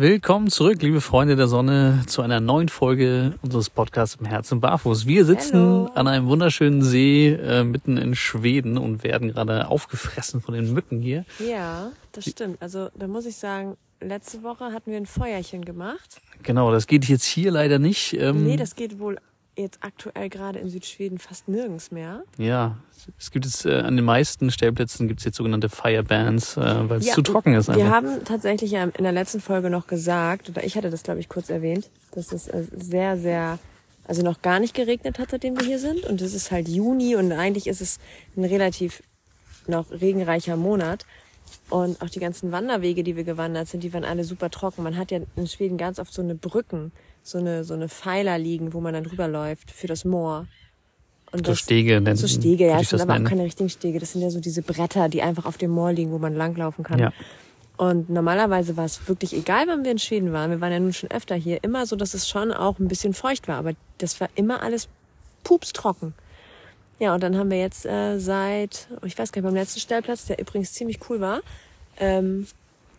Willkommen zurück, liebe Freunde der Sonne, zu einer neuen Folge unseres Podcasts im Herzen barfuß. Wir sitzen Hallo. an einem wunderschönen See äh, mitten in Schweden und werden gerade aufgefressen von den Mücken hier. Ja, das stimmt. Also da muss ich sagen, letzte Woche hatten wir ein Feuerchen gemacht. Genau, das geht jetzt hier leider nicht. Ähm, Nee, das geht wohl jetzt aktuell gerade in Südschweden fast nirgends mehr. ja, es gibt jetzt äh, an den meisten Stellplätzen gibt es jetzt sogenannte Firebands, äh, weil es Ja, zu trocken ist. Wir Einfach. haben tatsächlich ja in der letzten Folge noch gesagt, oder ich hatte das glaube ich kurz erwähnt, dass es äh, sehr, sehr, also noch gar nicht geregnet hat, seitdem wir hier sind. Und es ist halt Juni und eigentlich ist es ein relativ noch regenreicher Monat. Und auch die ganzen Wanderwege, die wir gewandert sind, die waren alle super trocken. Man hat ja in Schweden ganz oft so eine Brücken, so eine, so eine Pfeiler liegen, wo man dann drüber läuft für das Moor. Und So Stege nennen- So Stege, ja, das sind das aber auch keine richtigen Stege. Das sind ja so diese Bretter, die einfach auf dem Moor liegen, wo man langlaufen kann. Ja. Und normalerweise war es wirklich egal, wann wir in Schweden waren. Wir waren ja nun schon öfter hier. Immer so, dass es schon auch ein bisschen feucht war. Aber das war immer alles pupstrocken. Ja, und dann haben wir jetzt äh, seit, ich weiß gar nicht, beim letzten Stellplatz, der übrigens ziemlich cool war, ähm,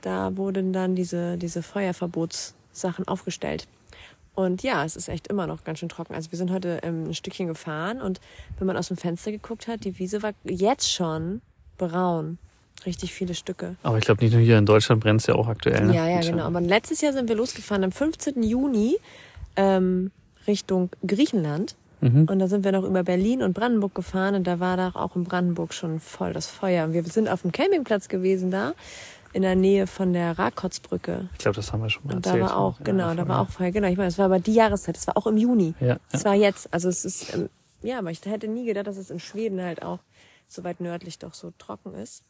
da wurden dann diese, diese Feuerverbotssachen aufgestellt. Und ja, es ist echt immer noch ganz schön trocken. Also wir sind heute ähm, ein Stückchen gefahren und wenn man aus dem Fenster geguckt hat, die Wiese war jetzt schon braun. Richtig viele Stücke. Aber ich glaube nicht nur hier in Deutschland brennt es ja auch aktuell. Ne? Ja, ja, genau. Aber letztes Jahr sind wir losgefahren am 15. Juni ähm, Richtung Griechenland. Mhm. Und da sind wir noch über Berlin und Brandenburg gefahren und da war da auch in Brandenburg schon voll das Feuer. Und wir sind auf dem Campingplatz gewesen da, in der Nähe von der Rakotsbrücke. Ich glaube, das haben wir schon mal Und da erzählt. war auch, genau, da vorher. war auch Feuer. Genau, ich meine, es war aber die Jahreszeit, es war auch im Juni. Ja, Es war jetzt, also es ist, ähm, ja, aber ich hätte nie gedacht, dass es in Schweden halt auch so weit nördlich doch so trocken ist.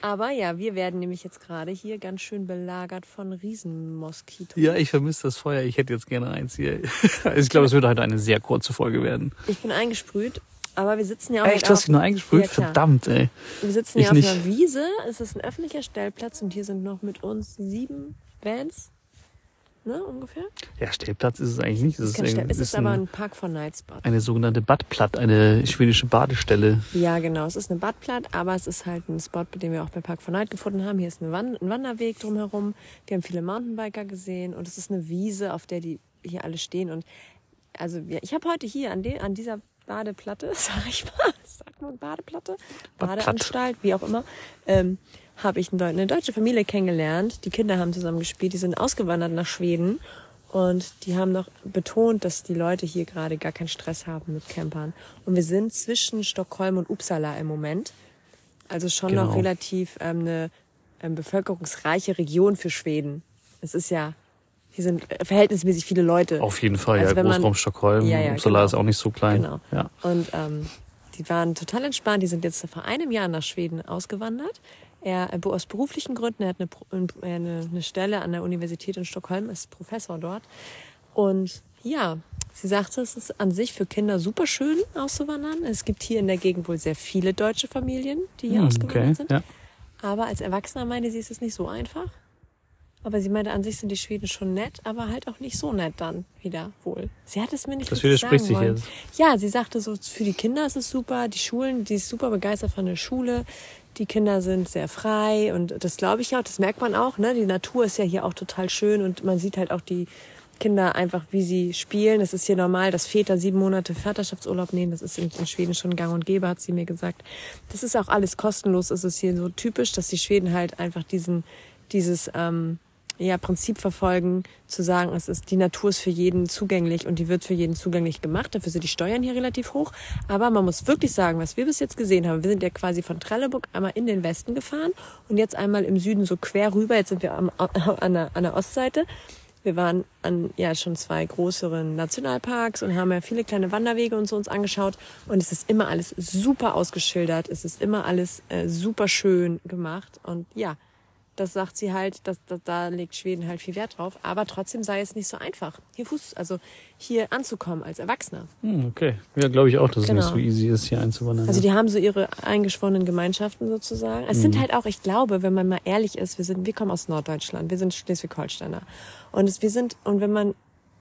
Aber ja, wir werden nämlich jetzt gerade hier ganz schön belagert von Riesenmoskitos. Ja, ich vermisse das Feuer. Ich hätte jetzt gerne eins hier. Also ich glaube, es wird heute eine sehr kurze Folge werden. Ich bin eingesprüht, aber wir sitzen ja auch Echt, du hast dich nur eingesprüht? Ja. Verdammt, ey. Wir sitzen ja auf nicht. einer Wiese, es ist ein öffentlicher Stellplatz und hier sind noch mit uns sieben Vans, ne, ungefähr. Ja, Stellplatz ist es eigentlich nicht. Es ist, ein, es ist ist aber ein, ein Park for Night Spot. eine sogenannte Badplatt, eine schwedische Badestelle. Ja, genau. Es ist eine Badplatte, aber es ist halt ein Spot, den wir auch bei Park for Night gefunden haben. Hier ist ein, Wan ein Wanderweg drumherum. Wir haben viele Mountainbiker gesehen und es ist eine Wiese, auf der die hier alle stehen. Und also wir, ich habe heute hier an, an dieser Badeplatte, sag ich mal, sagt man Badeplatte. Badeanstalt, wie auch immer, ähm, habe ich eine deutsche Familie kennengelernt. Die Kinder haben zusammen gespielt, die sind ausgewandert nach Schweden. Und die haben noch betont, dass die Leute hier gerade gar keinen Stress haben mit Campern. Und wir sind zwischen Stockholm und Uppsala im Moment. Also schon Genau. noch relativ ähm, eine ähm, bevölkerungsreiche Region für Schweden. Es ist ja, hier sind äh, verhältnismäßig viele Leute. Auf jeden Fall, Also ja. wenn man- Großraum Stockholm. Ja, ja, Uppsala genau. ist auch nicht so klein. Genau. Ja. Und ähm, die waren total entspannt. Die sind jetzt vor einem Jahr nach Schweden ausgewandert. Er äh, aus beruflichen Gründen, er hat eine, eine, eine Stelle an der Universität in Stockholm, ist Professor dort. Und ja, sie sagte, es ist an sich für Kinder super schön auszuwandern. Es gibt hier in der Gegend wohl sehr viele deutsche Familien, die hier Hm, ausgewandert okay, sind. ja. Aber als Erwachsener meinte sie, ist es nicht so einfach. Aber sie meinte, an sich sind die Schweden schon nett, aber halt auch nicht so nett dann wieder wohl. Sie hat es mir nicht Das richtig widerspricht sich wollen. jetzt. Ja, sie sagte so, für die Kinder ist es super, die Schulen, die ist super begeistert von der Schule. Die Kinder sind sehr frei und das glaube ich auch, das merkt man auch. Ne? Die Natur ist ja hier auch total schön und man sieht halt auch die Kinder einfach, wie sie spielen. Es ist hier normal, dass Väter sieben Monate Vaterschaftsurlaub nehmen. Das ist in, in Schweden schon gang und gäbe, hat sie mir gesagt. Das ist auch alles kostenlos. Es ist hier so typisch, dass die Schweden halt einfach diesen, dieses ähm, ja, Prinzip verfolgen, zu sagen, es ist, die Natur ist für jeden zugänglich und die wird für jeden zugänglich gemacht. Dafür sind die Steuern hier relativ hoch. Aber man muss wirklich sagen, was wir bis jetzt gesehen haben, wir sind ja quasi von Trelleburg einmal in den Westen gefahren und jetzt einmal im Süden so quer rüber. Jetzt sind wir am, an, der, an der Ostseite. Wir waren an ja schon zwei größeren Nationalparks und haben ja viele kleine Wanderwege und so uns angeschaut. Und es ist immer alles super ausgeschildert. Es ist immer alles äh, super schön gemacht. Und ja, das sagt sie halt, dass, dass da legt Schweden halt viel Wert drauf. Aber trotzdem sei es nicht so einfach, hier Fuß, also hier anzukommen als Erwachsener. Hm, okay. Ja, glaube ich auch, dass Genau. es nicht so easy ist, hier einzuwandern. Also die haben so ihre eingeschworenen Gemeinschaften sozusagen. Es Mhm. sind halt auch, ich glaube, wenn man mal ehrlich ist, wir sind, wir kommen aus Norddeutschland, wir sind Schleswig-Holsteiner. Und es, wir sind, und wenn man,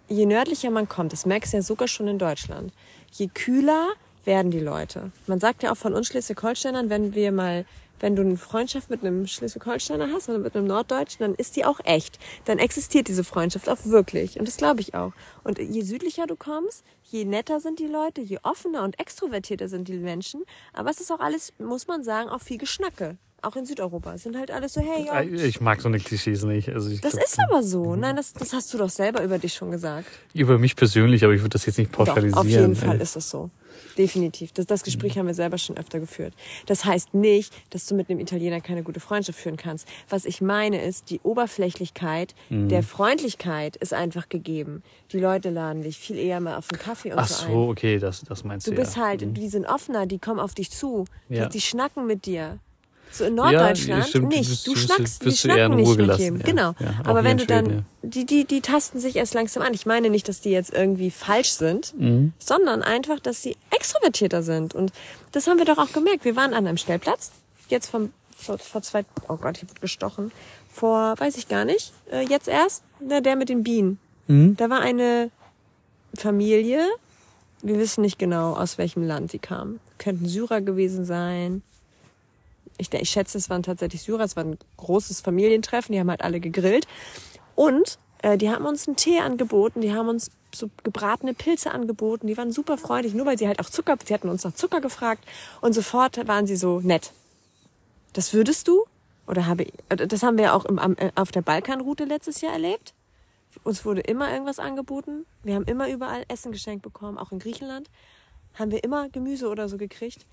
je nördlicher man kommt, das merkst du ja sogar schon in Deutschland, je kühler werden die Leute. Man sagt ja auch von uns Schleswig-Holsteinern, wenn wir mal wenn du eine Freundschaft mit einem Schleswig-Holsteiner hast oder mit einem Norddeutschen, dann ist die auch echt. Dann existiert diese Freundschaft auch wirklich. Und das glaube ich auch. Und je südlicher du kommst, je netter sind die Leute, je offener und extrovertierter sind die Menschen. Aber es ist auch alles, muss man sagen, auch viel Geschnacke. Auch in Südeuropa. Es sind halt alles so, hey, ja. Ich mag so eine Klischees nicht. Also Das glaub, ist aber so. Nein, das, das hast du doch selber über dich schon gesagt. Über mich persönlich, aber ich würde das jetzt nicht pauschalisieren. Doch, auf jeden. Fall ist das so. Definitiv. Das, das Gespräch haben wir selber schon öfter geführt. Das heißt nicht, dass du mit einem Italiener keine gute Freundschaft führen kannst. Was ich meine ist, die Oberflächlichkeit Mhm. der Freundlichkeit ist einfach gegeben. Die Leute laden dich viel eher mal auf einen Kaffee und Ach so ein. okay, das, das meinst du Du bist ja. halt, die sind offener, die kommen auf dich zu, Ja. die, die schnacken mit dir. So in Ja, Norddeutschland stimmt, du nicht. bist- Du, bist- schnackst, die bist du eher schnacken nicht mit jedem. ja. Genau. Ja, Aber wenn du dann, Schweden, die, die, die tasten sich erst langsam an. Ich meine nicht, dass die jetzt irgendwie falsch sind, Mhm. sondern einfach, dass sie extrovertierter sind. Und das haben wir doch auch gemerkt. Wir waren an einem Stellplatz, jetzt vom, vor, vor zwei, oh Gott, ich wurde gestochen. Vor, weiß ich gar nicht, äh, jetzt erst, na, der mit den Bienen. Mhm. Da war eine Familie, wir wissen nicht genau, aus welchem Land sie kamen. Könnten Syrer gewesen sein. Ich, ich schätze, es waren tatsächlich Syrer. Es war ein großes Familientreffen. Die haben halt alle gegrillt. Und äh, die haben uns einen Tee angeboten. Die haben uns so gebratene Pilze angeboten. Die waren super freundlich, nur weil sie halt auch Zucker, sie hatten uns nach Zucker gefragt. Und sofort waren sie so nett. Das würdest du? Oder habe ich, äh, das haben wir auch im, äh, auf der Balkanroute letztes Jahr erlebt. Uns wurde immer irgendwas angeboten. Wir haben immer überall Essen geschenkt bekommen, auch in Griechenland. Haben wir immer Gemüse oder so gekriegt.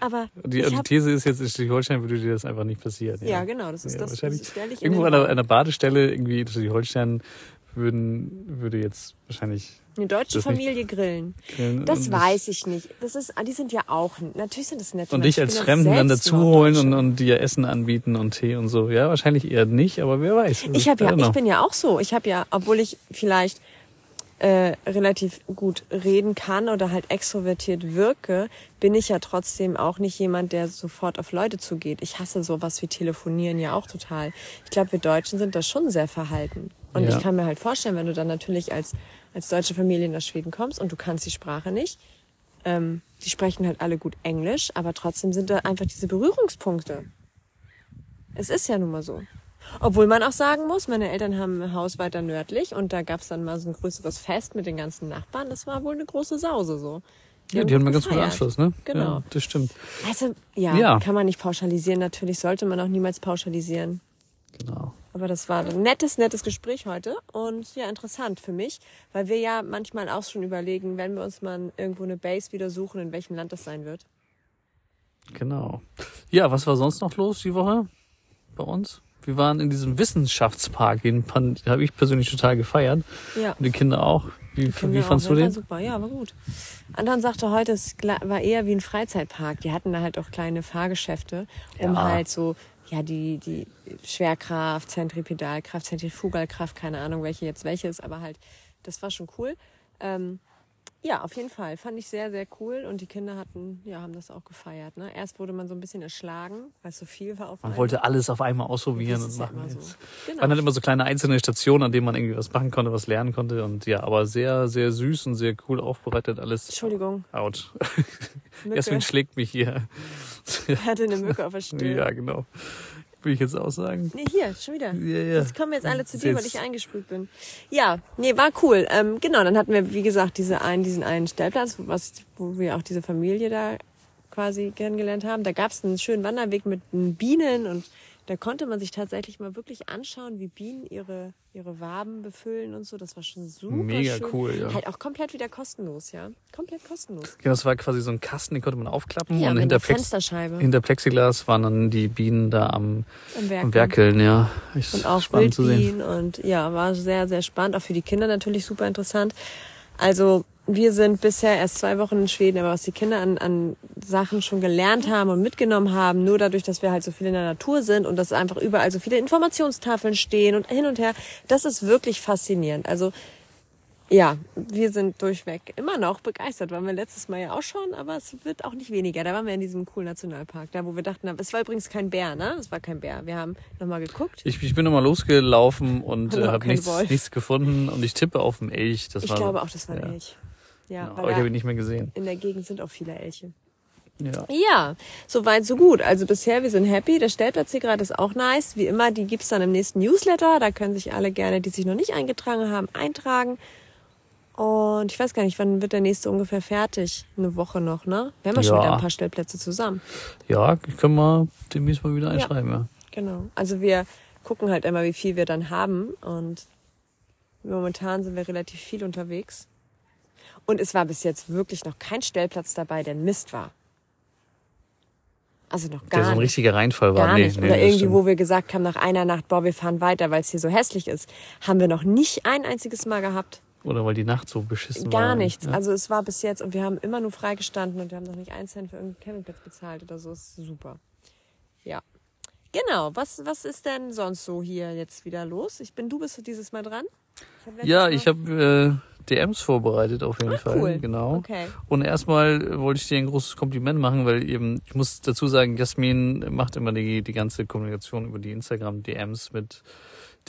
Aber Die, ich die These ist jetzt, in Schleswig-Holstein würde dir das einfach nicht passieren. ja, genau, das ist Ja, das, wahrscheinlich das stelle ich in Irgendwo an einer, Badestelle, irgendwie in Schleswig-Holstein, würden, würde jetzt wahrscheinlich Eine deutsche Familie grillen. grillen. Das weiß ich nicht. Das ist, die sind ja auch, natürlich sind das nette Und dich als ja Fremden dann selbst dazu holen und, und dir Essen anbieten und Tee und so. Ja, wahrscheinlich eher nicht, aber wer weiß. Ich habe ja, ich bin ja auch so. Ich habe ja, obwohl ich vielleicht äh, relativ gut reden kann oder halt extrovertiert wirke, bin ich ja trotzdem auch nicht jemand, der sofort auf Leute zugeht. Ich hasse sowas wie Telefonieren ja auch total. Ich glaube, wir Deutschen sind da schon sehr verhalten. Und Ja. ich kann mir halt vorstellen, wenn du dann natürlich als, als deutsche Familie nach Schweden kommst und du kannst die Sprache nicht, ähm, die sprechen halt alle gut Englisch, aber trotzdem sind da einfach diese Berührungspunkte. Es ist ja nun mal so. Obwohl man auch sagen muss, meine Eltern haben ein Haus weiter nördlich und da gab's dann mal so ein größeres Fest mit den ganzen Nachbarn. Das war wohl eine große Sause so. ja, die haben einen ganz guten. Anschluss, ne? Genau. Ja, das stimmt. Also, ja, Ja. kann man nicht pauschalisieren. Natürlich sollte man auch niemals pauschalisieren. Genau. Aber das war ein nettes, nettes Gespräch heute und ja, interessant für mich, weil wir ja manchmal auch schon überlegen, wenn wir uns mal irgendwo eine Base wieder suchen, in welchem Land das sein wird. Genau. Ja, was war sonst noch los die Woche bei uns? Wir waren in diesem Wissenschaftspark, den habe ich persönlich total gefeiert. Ja. Und die Kinder auch. Wie, Finden wie fandst auch, du War den? super, ja, war gut. Anton sagte heute, es war eher wie ein Freizeitpark. Die hatten da halt auch kleine Fahrgeschäfte, um Ja. halt so, ja, die, die Schwerkraft, Zentripedalkraft, Zentrifugalkraft, keine Ahnung, welche jetzt welche ist, aber halt, das war schon cool. Ähm, ja, auf jeden Fall. Fand ich sehr, sehr cool. Und die Kinder hatten, ja, haben das auch gefeiert. Ne? Erst wurde man so ein bisschen erschlagen, weil es so viel war auf Man einmal. wollte alles auf einmal ausprobieren und ja machen. immer so. Genau. waren halt immer so kleine einzelne Stationen, an denen man irgendwie was machen konnte, was lernen konnte. Und ja, aber sehr, sehr süß und sehr cool aufbereitet alles. Entschuldigung, Out. Jasmin schlägt mich hier. Er hatte eine Mücke auf der Stirn. Ja, genau. Will ich jetzt auch sagen. Nee, hier, schon wieder. Ja, ja. Jetzt kommen jetzt alle zu dir, weil ich eingesprüht bin. Ja, nee, war cool. Ähm, genau, dann hatten wir, wie gesagt, diese einen, diesen einen Stellplatz, was, wo wir auch diese Familie da quasi kennengelernt haben. Da gab es einen schönen Wanderweg mit Bienen und da konnte man sich tatsächlich mal wirklich anschauen, wie Bienen ihre, ihre Waben befüllen und so. Das war schon super Mega schön. cool, ja. Halt auch komplett wieder kostenlos, ja. Komplett kostenlos. Ja, das war quasi so ein Kasten, den konnte man aufklappen Ja, und hinter, Plex Fensterscheibe hinter Plexiglas waren dann die Bienen da am, am Werk. am Werkeln, ja. Echt und auch spannend zu sehen. Wildbienen und ja, war sehr, sehr spannend. Auch für die Kinder natürlich super interessant. Also wir sind bisher erst zwei Wochen in Schweden, aber was die Kinder an, an Sachen schon gelernt haben und mitgenommen haben, nur dadurch, dass wir halt so viel in der Natur sind und dass einfach überall so viele Informationstafeln stehen und hin und her, das ist wirklich faszinierend. Also ja, wir sind durchweg immer noch begeistert. Waren wir letztes Mal ja auch schon, aber es wird auch nicht weniger. Da waren wir in diesem coolen Nationalpark, da wo wir dachten, es war übrigens kein Bär, ne? Es war kein Bär. Wir haben nochmal geguckt. Ich, ich bin nochmal losgelaufen und äh, habe nichts, Wolf. nichts gefunden und ich tippe auf einen Elch. Das Ich war, glaube auch, das war ein ja. Elch. Ja, Genau, aber ich habe ihn nicht mehr gesehen. in der Gegend sind auch viele Elche. Ja. Ja, soweit so gut. Also bisher, wir sind happy. Der Stellplatz hier gerade ist auch nice. Wie immer, die gibt's dann im nächsten Newsletter. Da können sich alle gerne, die sich noch nicht eingetragen haben, eintragen. Und ich weiß gar nicht, wann wird der nächste ungefähr fertig? Eine Woche noch, ne? Wir haben ja, schon Ja. wieder ein paar Stellplätze zusammen. Ja, können wir demnächst mal wieder einschreiben, ja. Genau. Also wir gucken halt immer, wie viel wir dann haben. Und momentan sind wir relativ viel unterwegs. Und es war bis jetzt wirklich noch kein Stellplatz dabei, der ein Mist war. Also noch gar Der so ein richtiger Reinfall war. Gar nee, nicht. nee, Oder das irgendwie, wo wir gesagt haben, nach einer Nacht, boah, wir fahren weiter, weil es hier so hässlich ist. Haben wir noch nicht ein einziges Mal gehabt. Oder weil die Nacht so beschissen war. Gar nichts. Ja. Also es war bis jetzt und wir haben immer nur freigestanden und wir haben noch nicht einen Cent für irgendeinen Campingplatz bezahlt oder so. Ist super. Ja. Genau. Was, was ist denn sonst so hier jetzt wieder los? Ich bin, du bist dieses Mal dran. Ich Ja, ich habe äh, DMs vorbereitet auf jeden Ah, Fall. cool. Genau. Okay. Und erstmal wollte ich dir ein großes Kompliment machen, weil eben, ich muss dazu sagen, Jasmin macht immer die, die ganze Kommunikation über die Instagram-DMs mit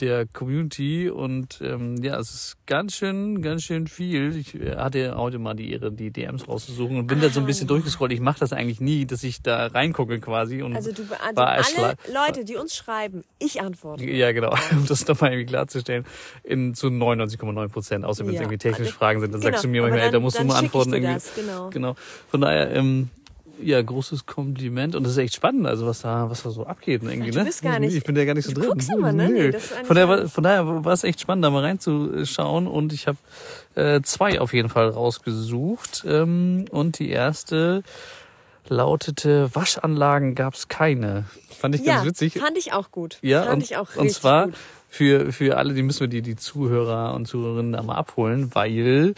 der Community und ähm, ja, es ist ganz schön, ganz schön viel. Ich äh, hatte heute mal die Ehre, die DMs rauszusuchen und bin da so ein bisschen Ah. durchgescrollt. Ich mache das eigentlich nie, dass ich da reingucke quasi und Also du also war alle Leute, die uns schreiben, ich antworte. Ja, genau, um das nochmal irgendwie klarzustellen. In zu 99,9 Prozent, außer wenn es Ja. irgendwie technische Also, Fragen sind, dann sagst du mir aber manchmal, ey, da dann- musst du mal antworten. irgendwie. das, genau. genau. Von daher, ähm, ja, großes Kompliment und das ist echt spannend, also was da, was da so abgeht irgendwie, Ach, du ne? bist gar nicht- Ich bin da gar nicht so drin. guckst immer, ne? Nee, von, daher, von daher war es echt spannend, da mal reinzuschauen und ich habe äh, zwei auf jeden Fall rausgesucht ähm, und die erste lautete Waschanlagen gab's keine. Fand ich Ja, ganz witzig. fand ich auch gut. Ja, fand und, ich auch richtig und zwar gut. für, für alle, die müssen wir die, die Zuhörer und Zuhörerinnen da mal abholen, weil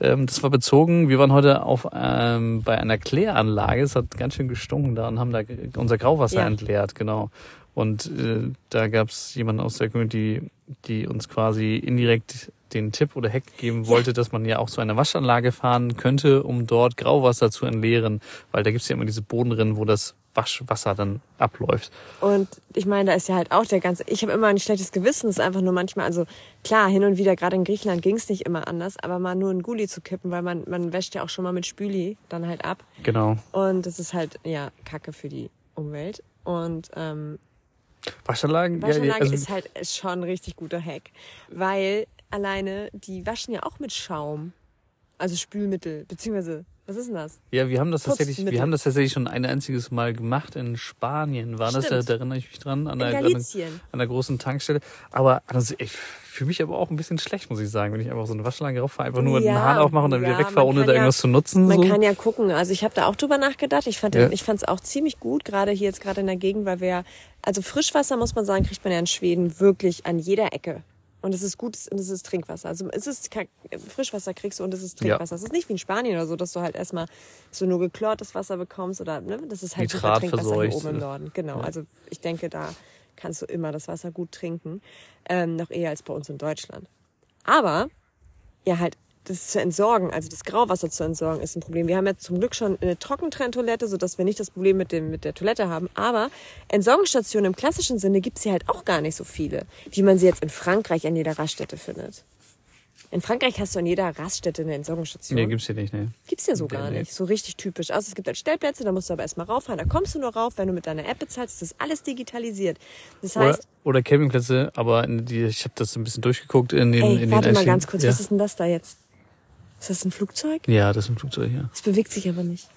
ähm, das war bezogen, wir waren heute auf ähm, bei einer Kläranlage, es hat ganz schön gestunken da und haben da unser Grauwasser Ja. entleert, genau. Und äh, da gab es jemanden aus der Community, die uns quasi indirekt den Tipp oder Hack geben wollte, dass man ja auch zu einer Waschanlage fahren könnte, um dort Grauwasser zu entleeren, weil da gibt's ja immer diese Bodenrinnen, wo das Waschwasser dann abläuft. Und ich meine, da ist ja halt auch der ganze. Ich habe immer ein schlechtes Gewissen. Es ist einfach nur manchmal, also klar, hin und wieder, gerade in Griechenland ging es nicht immer anders, aber mal nur einen Gully zu kippen, weil man, man wäscht ja auch schon mal mit Spüli dann halt ab. Genau. Und das ist halt, ja, Kacke für die Umwelt. Und ähm, Waschanlagen? Waschanlage ja, also, ist halt schon ein richtig guter Hack. Weil alleine, die waschen ja auch mit Schaum. Also Spülmittel, beziehungsweise, was ist denn das? ja, wir haben das tatsächlich, wir haben das tatsächlich schon ein einziges Mal gemacht in Spanien. War das? Da, Stimmt. da erinnere ich mich dran an In der, an, Galicien. an der großen Tankstelle. Aber also, ich fühle mich aber auch ein bisschen schlecht, muss ich sagen, wenn ich einfach so eine Waschanlage rauffahre, einfach nur Ja, den Hahn aufmache und dann wieder ja, wegfahre, man ohne da ja- irgendwas zu nutzen. Man so. kann ja gucken. Also ich habe da auch drüber nachgedacht. Ich fand Ja. ich fand es auch ziemlich gut, gerade hier jetzt gerade in der Gegend, weil wir also Frischwasser muss man sagen, kriegt man ja in Schweden wirklich an jeder Ecke. Und es ist gut und es ist Trinkwasser. Also es ist kein- Frischwasser kriegst du und es ist Trinkwasser. Es ist nicht wie in Spanien oder so, dass du halt erstmal so nur geklortes Wasser bekommst oder ne, das ist halt super Trinkwasser hier oben im Norden. Genau. Also ich denke, da kannst du immer das Wasser gut trinken, ähm, noch eher als bei uns in Deutschland. Aber ja halt das zu entsorgen, also das Grauwasser zu entsorgen, ist ein Problem. Wir haben jetzt zum Glück schon eine Trockentrenntoilette, sodass wir nicht das Problem mit, dem, mit der Toilette haben. Aber Entsorgungsstationen im klassischen Sinne gibt's hier halt auch gar nicht so viele, wie man sie jetzt in Frankreich an jeder Raststätte findet. In Frankreich hast du an jeder Raststätte eine Entsorgungsstation. Nee, gibt's hier nicht, ne. Gibt's ja so gar Nee. nicht. So richtig typisch. Also es gibt halt Stellplätze, da musst du aber erstmal rauffahren. Da kommst du nur rauf, wenn du mit deiner App bezahlst. Das ist alles digitalisiert. Das Oder, heißt, oder Campingplätze, aber die, ich habe das ein bisschen durchgeguckt in den, ey, in den warte mal einzelnen- ganz kurz, ja. was ist denn das da jetzt? Ist das ein Flugzeug? Ja, das ist ein Flugzeug, ja. Es bewegt sich aber nicht.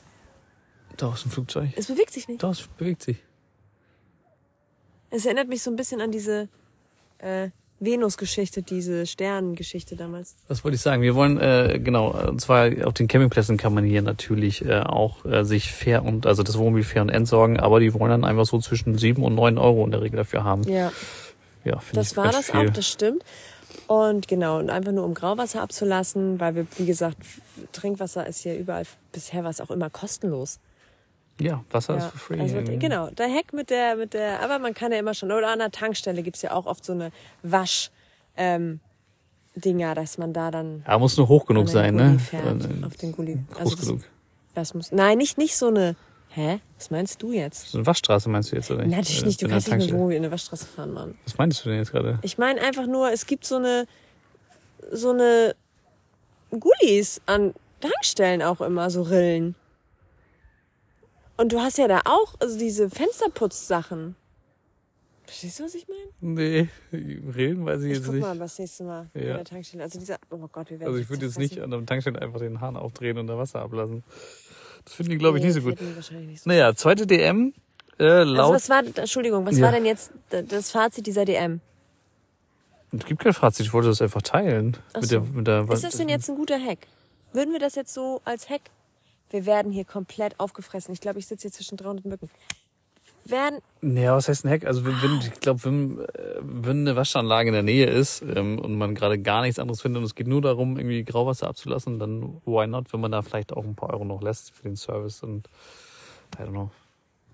Doch, ist ein Flugzeug. Es bewegt sich nicht. Doch, es bewegt sich. Es erinnert mich so ein bisschen an diese äh, Venus-Geschichte, diese Sternengeschichte damals. Was wollte ich sagen? Wir wollen, äh, genau, und zwar auf den Campingplätzen kann man hier natürlich äh, auch äh, sich fair und, also das Wohnmobil fair und entsorgen, aber die wollen dann einfach so zwischen sieben und neun Euro in der Regel dafür haben. Ja, Ja, finde das ich war ganz das viel. auch, das stimmt. Und genau, und einfach nur um Grauwasser abzulassen, weil wir, wie gesagt, Trinkwasser ist hier überall, bisher war es auch immer kostenlos. Ja, Wasser ist Ja, for free. also, genau, der Heck mit der, mit der, aber man kann ja immer schon, oder an der Tankstelle gibt's ja auch oft so eine Wasch, ähm, Dinger, dass man da dann Ja, muss nur hoch genug sein, ne? Fährt, Äh, auf den Gully. Groß Also das, genug. das muss, nein, nicht, nicht so eine, hä? Was meinst du jetzt? So eine Waschstraße meinst du jetzt, oder nicht? Natürlich Äh, nicht, du der kannst nicht mit. Wohnmobil in eine Waschstraße fahren, Mann. Was meinst du denn jetzt gerade? Ich meine einfach nur, es gibt so eine, so eine Gullis an Tankstellen auch immer, so Rillen. Und du hast ja da auch also diese Fensterputzsachen. Verstehst du, was ich meine? Nee, Rillen weiß ich Ich jetzt guck nicht. mal, was nächste Mal Ja. der Tankstelle. Also dieser, oh Gott, wir werden Also ich würde jetzt nicht an einem Tankstelle einfach den Hahn aufdrehen und da Wasser ablassen. Das finden die, glaube ich, nicht so gut. Nicht so. Naja, zweite DM. Äh, Also laut. was war, Entschuldigung, was Ja. war denn jetzt das Fazit dieser DM? es gibt kein Fazit, ich wollte das einfach teilen. Ach Mit so. der, mit der, Ist das denn jetzt ein guter Hack? Würden wir das jetzt so als Hack? Wir werden hier komplett aufgefressen. Ich glaube, ich sitze hier zwischen 300 Mücken. Werden, Ja, was heißt ein Hack? Also wenn, wenn ich glaube, wenn, äh, wenn eine Waschanlage in der Nähe ist ähm, und man gerade gar nichts anderes findet und es geht nur darum, irgendwie Grauwasser abzulassen, dann why not, wenn man da vielleicht auch ein paar Euro noch lässt für den Service und I don't know.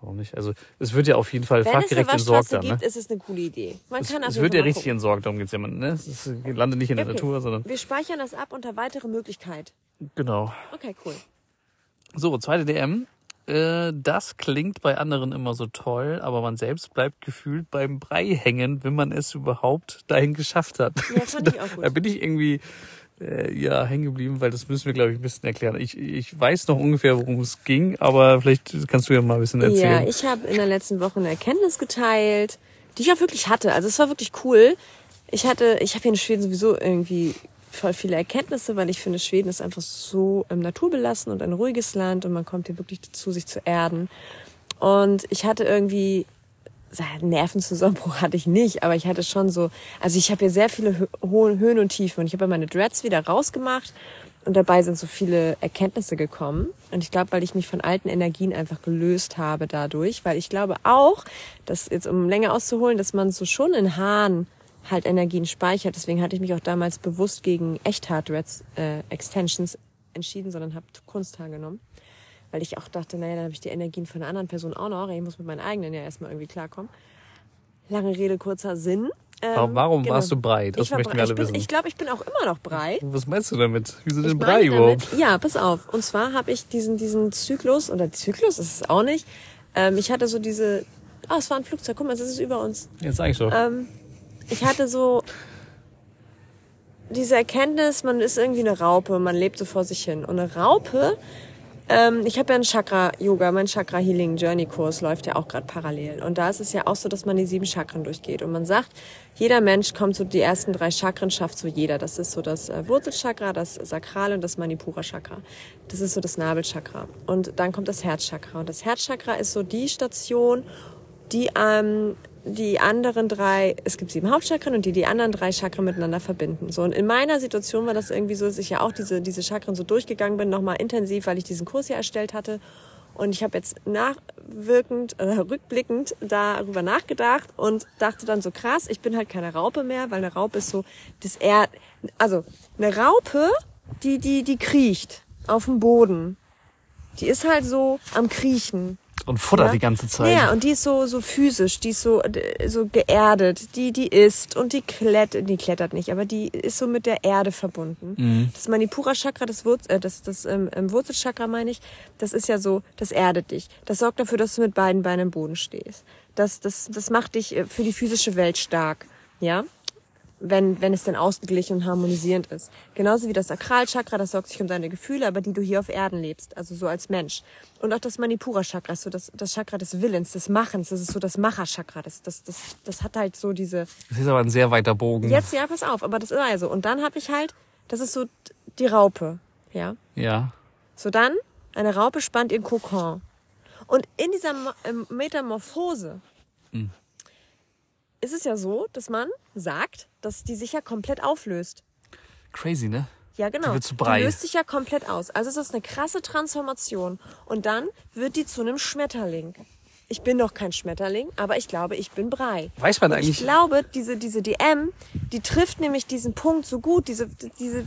Warum nicht? Also es wird ja auf jeden Fall wenn es eine fachgerecht entsorgt Waschstraße dann, gibt, ne? ist es eine coole Idee. Man Es, kann es jeden wird ja richtig gucken. entsorgt, darum geht's ja. Man, ne? Es ist, landet nicht in der Okay. Natur, sondern Wir speichern das ab unter weitere Möglichkeit. genau. Okay, cool. So, zweite DM. Äh, das klingt bei anderen immer so toll, aber man selbst bleibt gefühlt beim Brei hängen, wenn man es überhaupt dahin geschafft hat. Ja, fand ich auch Da gut. bin ich irgendwie äh, ja hängen geblieben, weil das müssen wir, glaube ich, ein bisschen erklären. Ich, ich weiß noch ungefähr, worum es ging, aber vielleicht kannst du ja mal ein bisschen Ja, erzählen. ich habe in der letzten Woche eine Erkenntnis geteilt, die ich auch wirklich hatte. Also es war wirklich cool. Ich hatte, ich habe hier in Schweden sowieso irgendwie voll viele Erkenntnisse, weil ich finde, Schweden ist einfach so ähm, naturbelassen und ein ruhiges Land und man kommt hier wirklich dazu, sich zu erden. Und ich hatte irgendwie, Nervenzusammenbruch hatte ich nicht, aber ich hatte schon so, also ich habe hier sehr viele Hö hohe Höhen und Tiefen und ich habe meine Dreads wieder rausgemacht und dabei sind so viele Erkenntnisse gekommen. Und ich glaube, weil ich mich von alten Energien einfach gelöst habe dadurch, weil ich glaube auch, dass jetzt um länger auszuholen, dass man so schon in Haaren halt Energien speichert. Deswegen hatte ich mich auch damals bewusst gegen Echthaar-Dreads äh, Extensions entschieden, sondern habe Kunsthaar genommen. Weil ich auch dachte, naja, dann habe ich die Energien von einer anderen Person auch noch. Ich muss mit meinen eigenen ja erstmal irgendwie klarkommen. Lange Rede, kurzer Sinn. Ähm, Warum, genau. warst du brei? Das möchten wir alle ich bin, wissen. Ich glaube, ich bin auch immer noch brei. Was meinst du damit? Wieso denn meine Brei überhaupt? ja, pass auf. Und zwar habe ich diesen, diesen Zyklus, oder Zyklus ist es auch nicht. Ähm, ich hatte so diese, oh, es war ein Flugzeug, guck mal, es ist über uns. Jetzt sag ich so. Ähm, ich hatte so diese Erkenntnis, man ist irgendwie eine Raupe, man lebt so vor sich hin. Und eine Raupe, ähm, ich habe ja einen Chakra-Yoga, mein Chakra-Healing-Journey-Kurs läuft ja auch gerade parallel. Und da ist es ja auch so, dass man die sieben Chakren durchgeht. Und man sagt, jeder Mensch kommt so, die ersten drei Chakren schafft so jeder. Das ist so das äh, Wurzelchakra, das Sakrale und das Manipura-Chakra. Das ist so das Nabelchakra. Und dann kommt das Herzchakra. Und das Herzchakra ist so die Station, die ähm, die anderen drei, es gibt sieben Hauptchakren und die die anderen drei Chakren miteinander verbinden. So und in meiner Situation war das irgendwie so, dass ich ja auch diese diese Chakren so durchgegangen bin, nochmal intensiv, weil ich diesen Kurs ja erstellt hatte. Und ich habe jetzt nachwirkend, äh, rückblickend darüber nachgedacht und dachte dann so krass, ich bin halt keine Raupe mehr, weil eine Raupe ist so das er, also eine Raupe, die die die kriecht auf dem Boden. Die ist halt so am kriechen. Und futtert Ja. die ganze Zeit. Ja, und die ist so, so physisch, die ist so, so geerdet, die, die isst und die klettert, die klettert nicht, aber die ist so mit der Erde verbunden. Mhm. Das Manipura-Chakra, das, Wurz, äh, das, das ähm, ähm, Wurzelchakra meine ich, das ist ja so, das erdet dich. Das sorgt dafür, dass du mit beiden Beinen im Boden stehst. Das, das, das macht dich äh, für die physische Welt stark, ja wenn, wenn es denn ausgeglichen und harmonisierend ist. Genauso wie das Sakralchakra, das sorgt sich um deine Gefühle, aber die du hier auf Erden lebst, also so als Mensch. Und auch das Manipura-Chakra so das, das Chakra des Willens, des Machens, das ist so das Macher-Chakra. Das, das, das, das hat halt so diese, Das ist aber ein sehr weiter Bogen. jetzt ja, pass auf, aber das ist also. Und dann habe ich halt, das ist so die Raupe, ja. Ja. So dann, eine Raupe spannt ihren Kokon. Und in dieser ähm, Metamorphose ist es ja so, dass man sagt, dass die sich ja komplett auflöst. Crazy, ne? Ja, genau. Die wird zu Brei. Die löst sich ja komplett aus. Also es ist eine krasse Transformation. Und dann wird die zu einem Schmetterling. Ich bin noch kein Schmetterling, aber ich glaube, ich bin Brei. Weiß man Und eigentlich- Ich glaube, diese, diese DM, die trifft nämlich diesen Punkt so gut, diese, diese,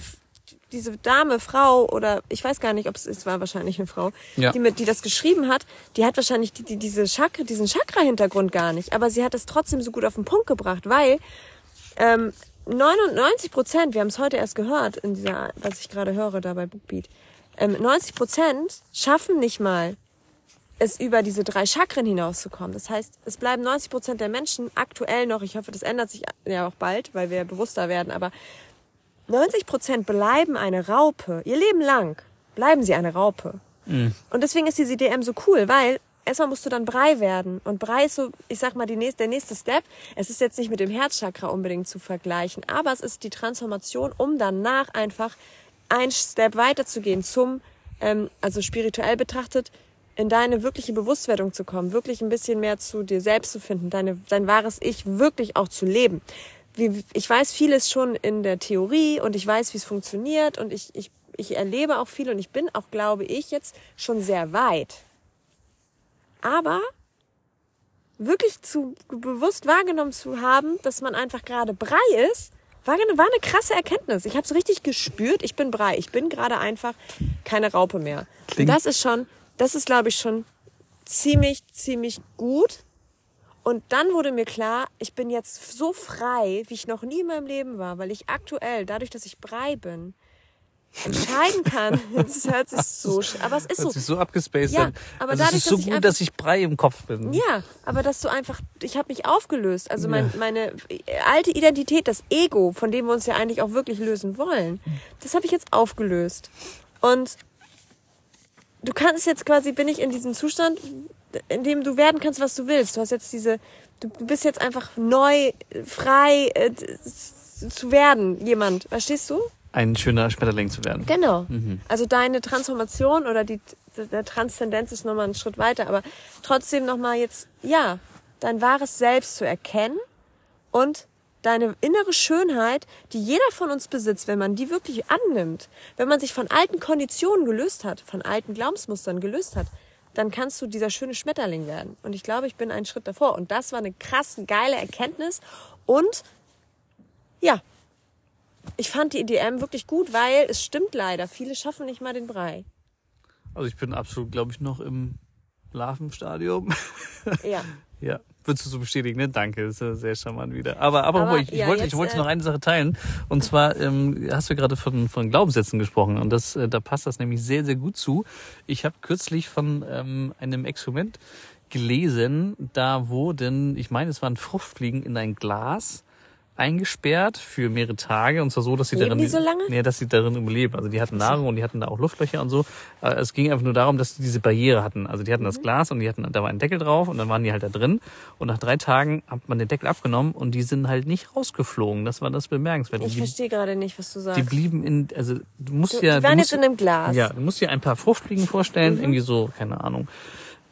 diese Dame, Frau oder ich weiß gar nicht, ob es, es war wahrscheinlich eine Frau, Ja. die, mit, die das geschrieben hat, die hat wahrscheinlich die, die, diese Chakra, diesen Chakra-Hintergrund gar nicht. Aber sie hat es trotzdem so gut auf den Punkt gebracht, weil ähm, 99 Prozent, wir haben es heute erst gehört, in dieser, was ich gerade höre da bei Bookbeat, ähm, 90 Prozent schaffen nicht mal, es über diese drei Chakren hinauszukommen. Das heißt, es bleiben 90 Prozent der Menschen aktuell noch, ich hoffe, das ändert sich ja auch bald, weil wir bewusster werden, aber 90 Prozent bleiben eine Raupe. Ihr Leben lang bleiben sie eine Raupe. Und deswegen ist diese DM so cool, weil erstmal musst du dann Brei werden. Und Brei ist so, ich sag mal, nächste, der nächste Step. Es ist jetzt nicht mit dem Herzchakra unbedingt zu vergleichen, aber es ist die Transformation, um danach einfach ein Step weiterzugehen zum, ähm, also spirituell betrachtet, in deine wirkliche Bewusstwerdung zu kommen, wirklich ein bisschen mehr zu dir selbst zu finden, deine, dein wahres Ich wirklich auch zu leben. Wie, ich weiß vieles schon in der Theorie und ich weiß, wie es funktioniert und ich, ich, ich erlebe auch viel und ich bin auch, glaube ich, jetzt schon sehr weit. Aber wirklich zu bewusst wahrgenommen zu haben, dass man einfach gerade Brei ist, war eine, war eine krasse Erkenntnis. Ich habe es richtig gespürt. Ich bin Brei. Ich bin gerade einfach keine Raupe mehr. Und das ist schon, das ist, glaube ich, schon ziemlich, ziemlich gut. Und dann wurde mir klar, ich bin jetzt so frei, wie ich noch nie in meinem Leben war, weil ich aktuell, dadurch, dass ich Brei bin, entscheiden kann. Das hört sich so, aber es ist Hört so. sich so abgespaced Ja, an. aber also dadurch, es ist so dass gut, einfach- dass ich Brei im Kopf bin. Ja, aber dass du einfach, ich habe mich aufgelöst. Also mein, Ja. meine alte Identität, das Ego, von dem wir uns ja eigentlich auch wirklich lösen wollen, das habe ich jetzt aufgelöst. Und du kannst jetzt quasi, bin ich in diesem Zustand, in dem du werden kannst, was du willst. Du hast jetzt diese, du du bist jetzt einfach neu, frei äh, zu werden, jemand. Verstehst du? Ein schöner Schmetterling zu werden. Genau. Also deine Transformation oder die der Transzendenz ist nochmal einen Schritt weiter, aber trotzdem nochmal jetzt, ja, dein wahres Selbst zu erkennen und deine innere Schönheit, die jeder von uns besitzt, wenn man die wirklich annimmt, wenn man sich von alten Konditionen gelöst hat, von alten Glaubensmustern gelöst hat, dann kannst du dieser schöne Schmetterling werden. Und ich glaube, ich bin einen Schritt davor. Und das war eine krass geile Erkenntnis. Und ja, ich fand die EDM wirklich gut, weil es stimmt leider, viele schaffen nicht mal den Brei. Also ich bin absolut, glaube ich, noch im Larvenstadium. Ja. ja, würdest du so bestätigen, ne? Danke, das ist sehr charmant wieder. Aber, aber, Aber, ich, ich ja, wollte, jetzt, ich wollte äh, noch eine Sache teilen. Und zwar ähm, hast du gerade von, von Glaubenssätzen gesprochen. Und das, äh, da passt das nämlich sehr, sehr gut zu. Ich habe kürzlich von ähm, einem Experiment gelesen, da wurden, ich meine, es waren Fruchtfliegen in ein Glas eingesperrt für mehrere Tage und zwar so, dass sie Leben darin, die so lange? Nee, dass sie darin überleben. Also die hatten Nahrung und die hatten da auch Luftlöcher und so. Aber es ging einfach nur darum, dass sie diese Barriere hatten. Also die hatten Mhm. das Glas und die hatten, da war ein Deckel drauf und dann waren die halt da drin. Und nach drei Tagen hat man den Deckel abgenommen und die sind halt nicht rausgeflogen. Das war das Bemerkenswerte. Ich Die, verstehe gerade nicht, was du die sagst. blieben in, also du musst Du- ja. die waren musst, jetzt in einem Glas. Mhm. Ja, du musst dir ein paar Fruchtfliegen vorstellen, irgendwie so, keine Ahnung,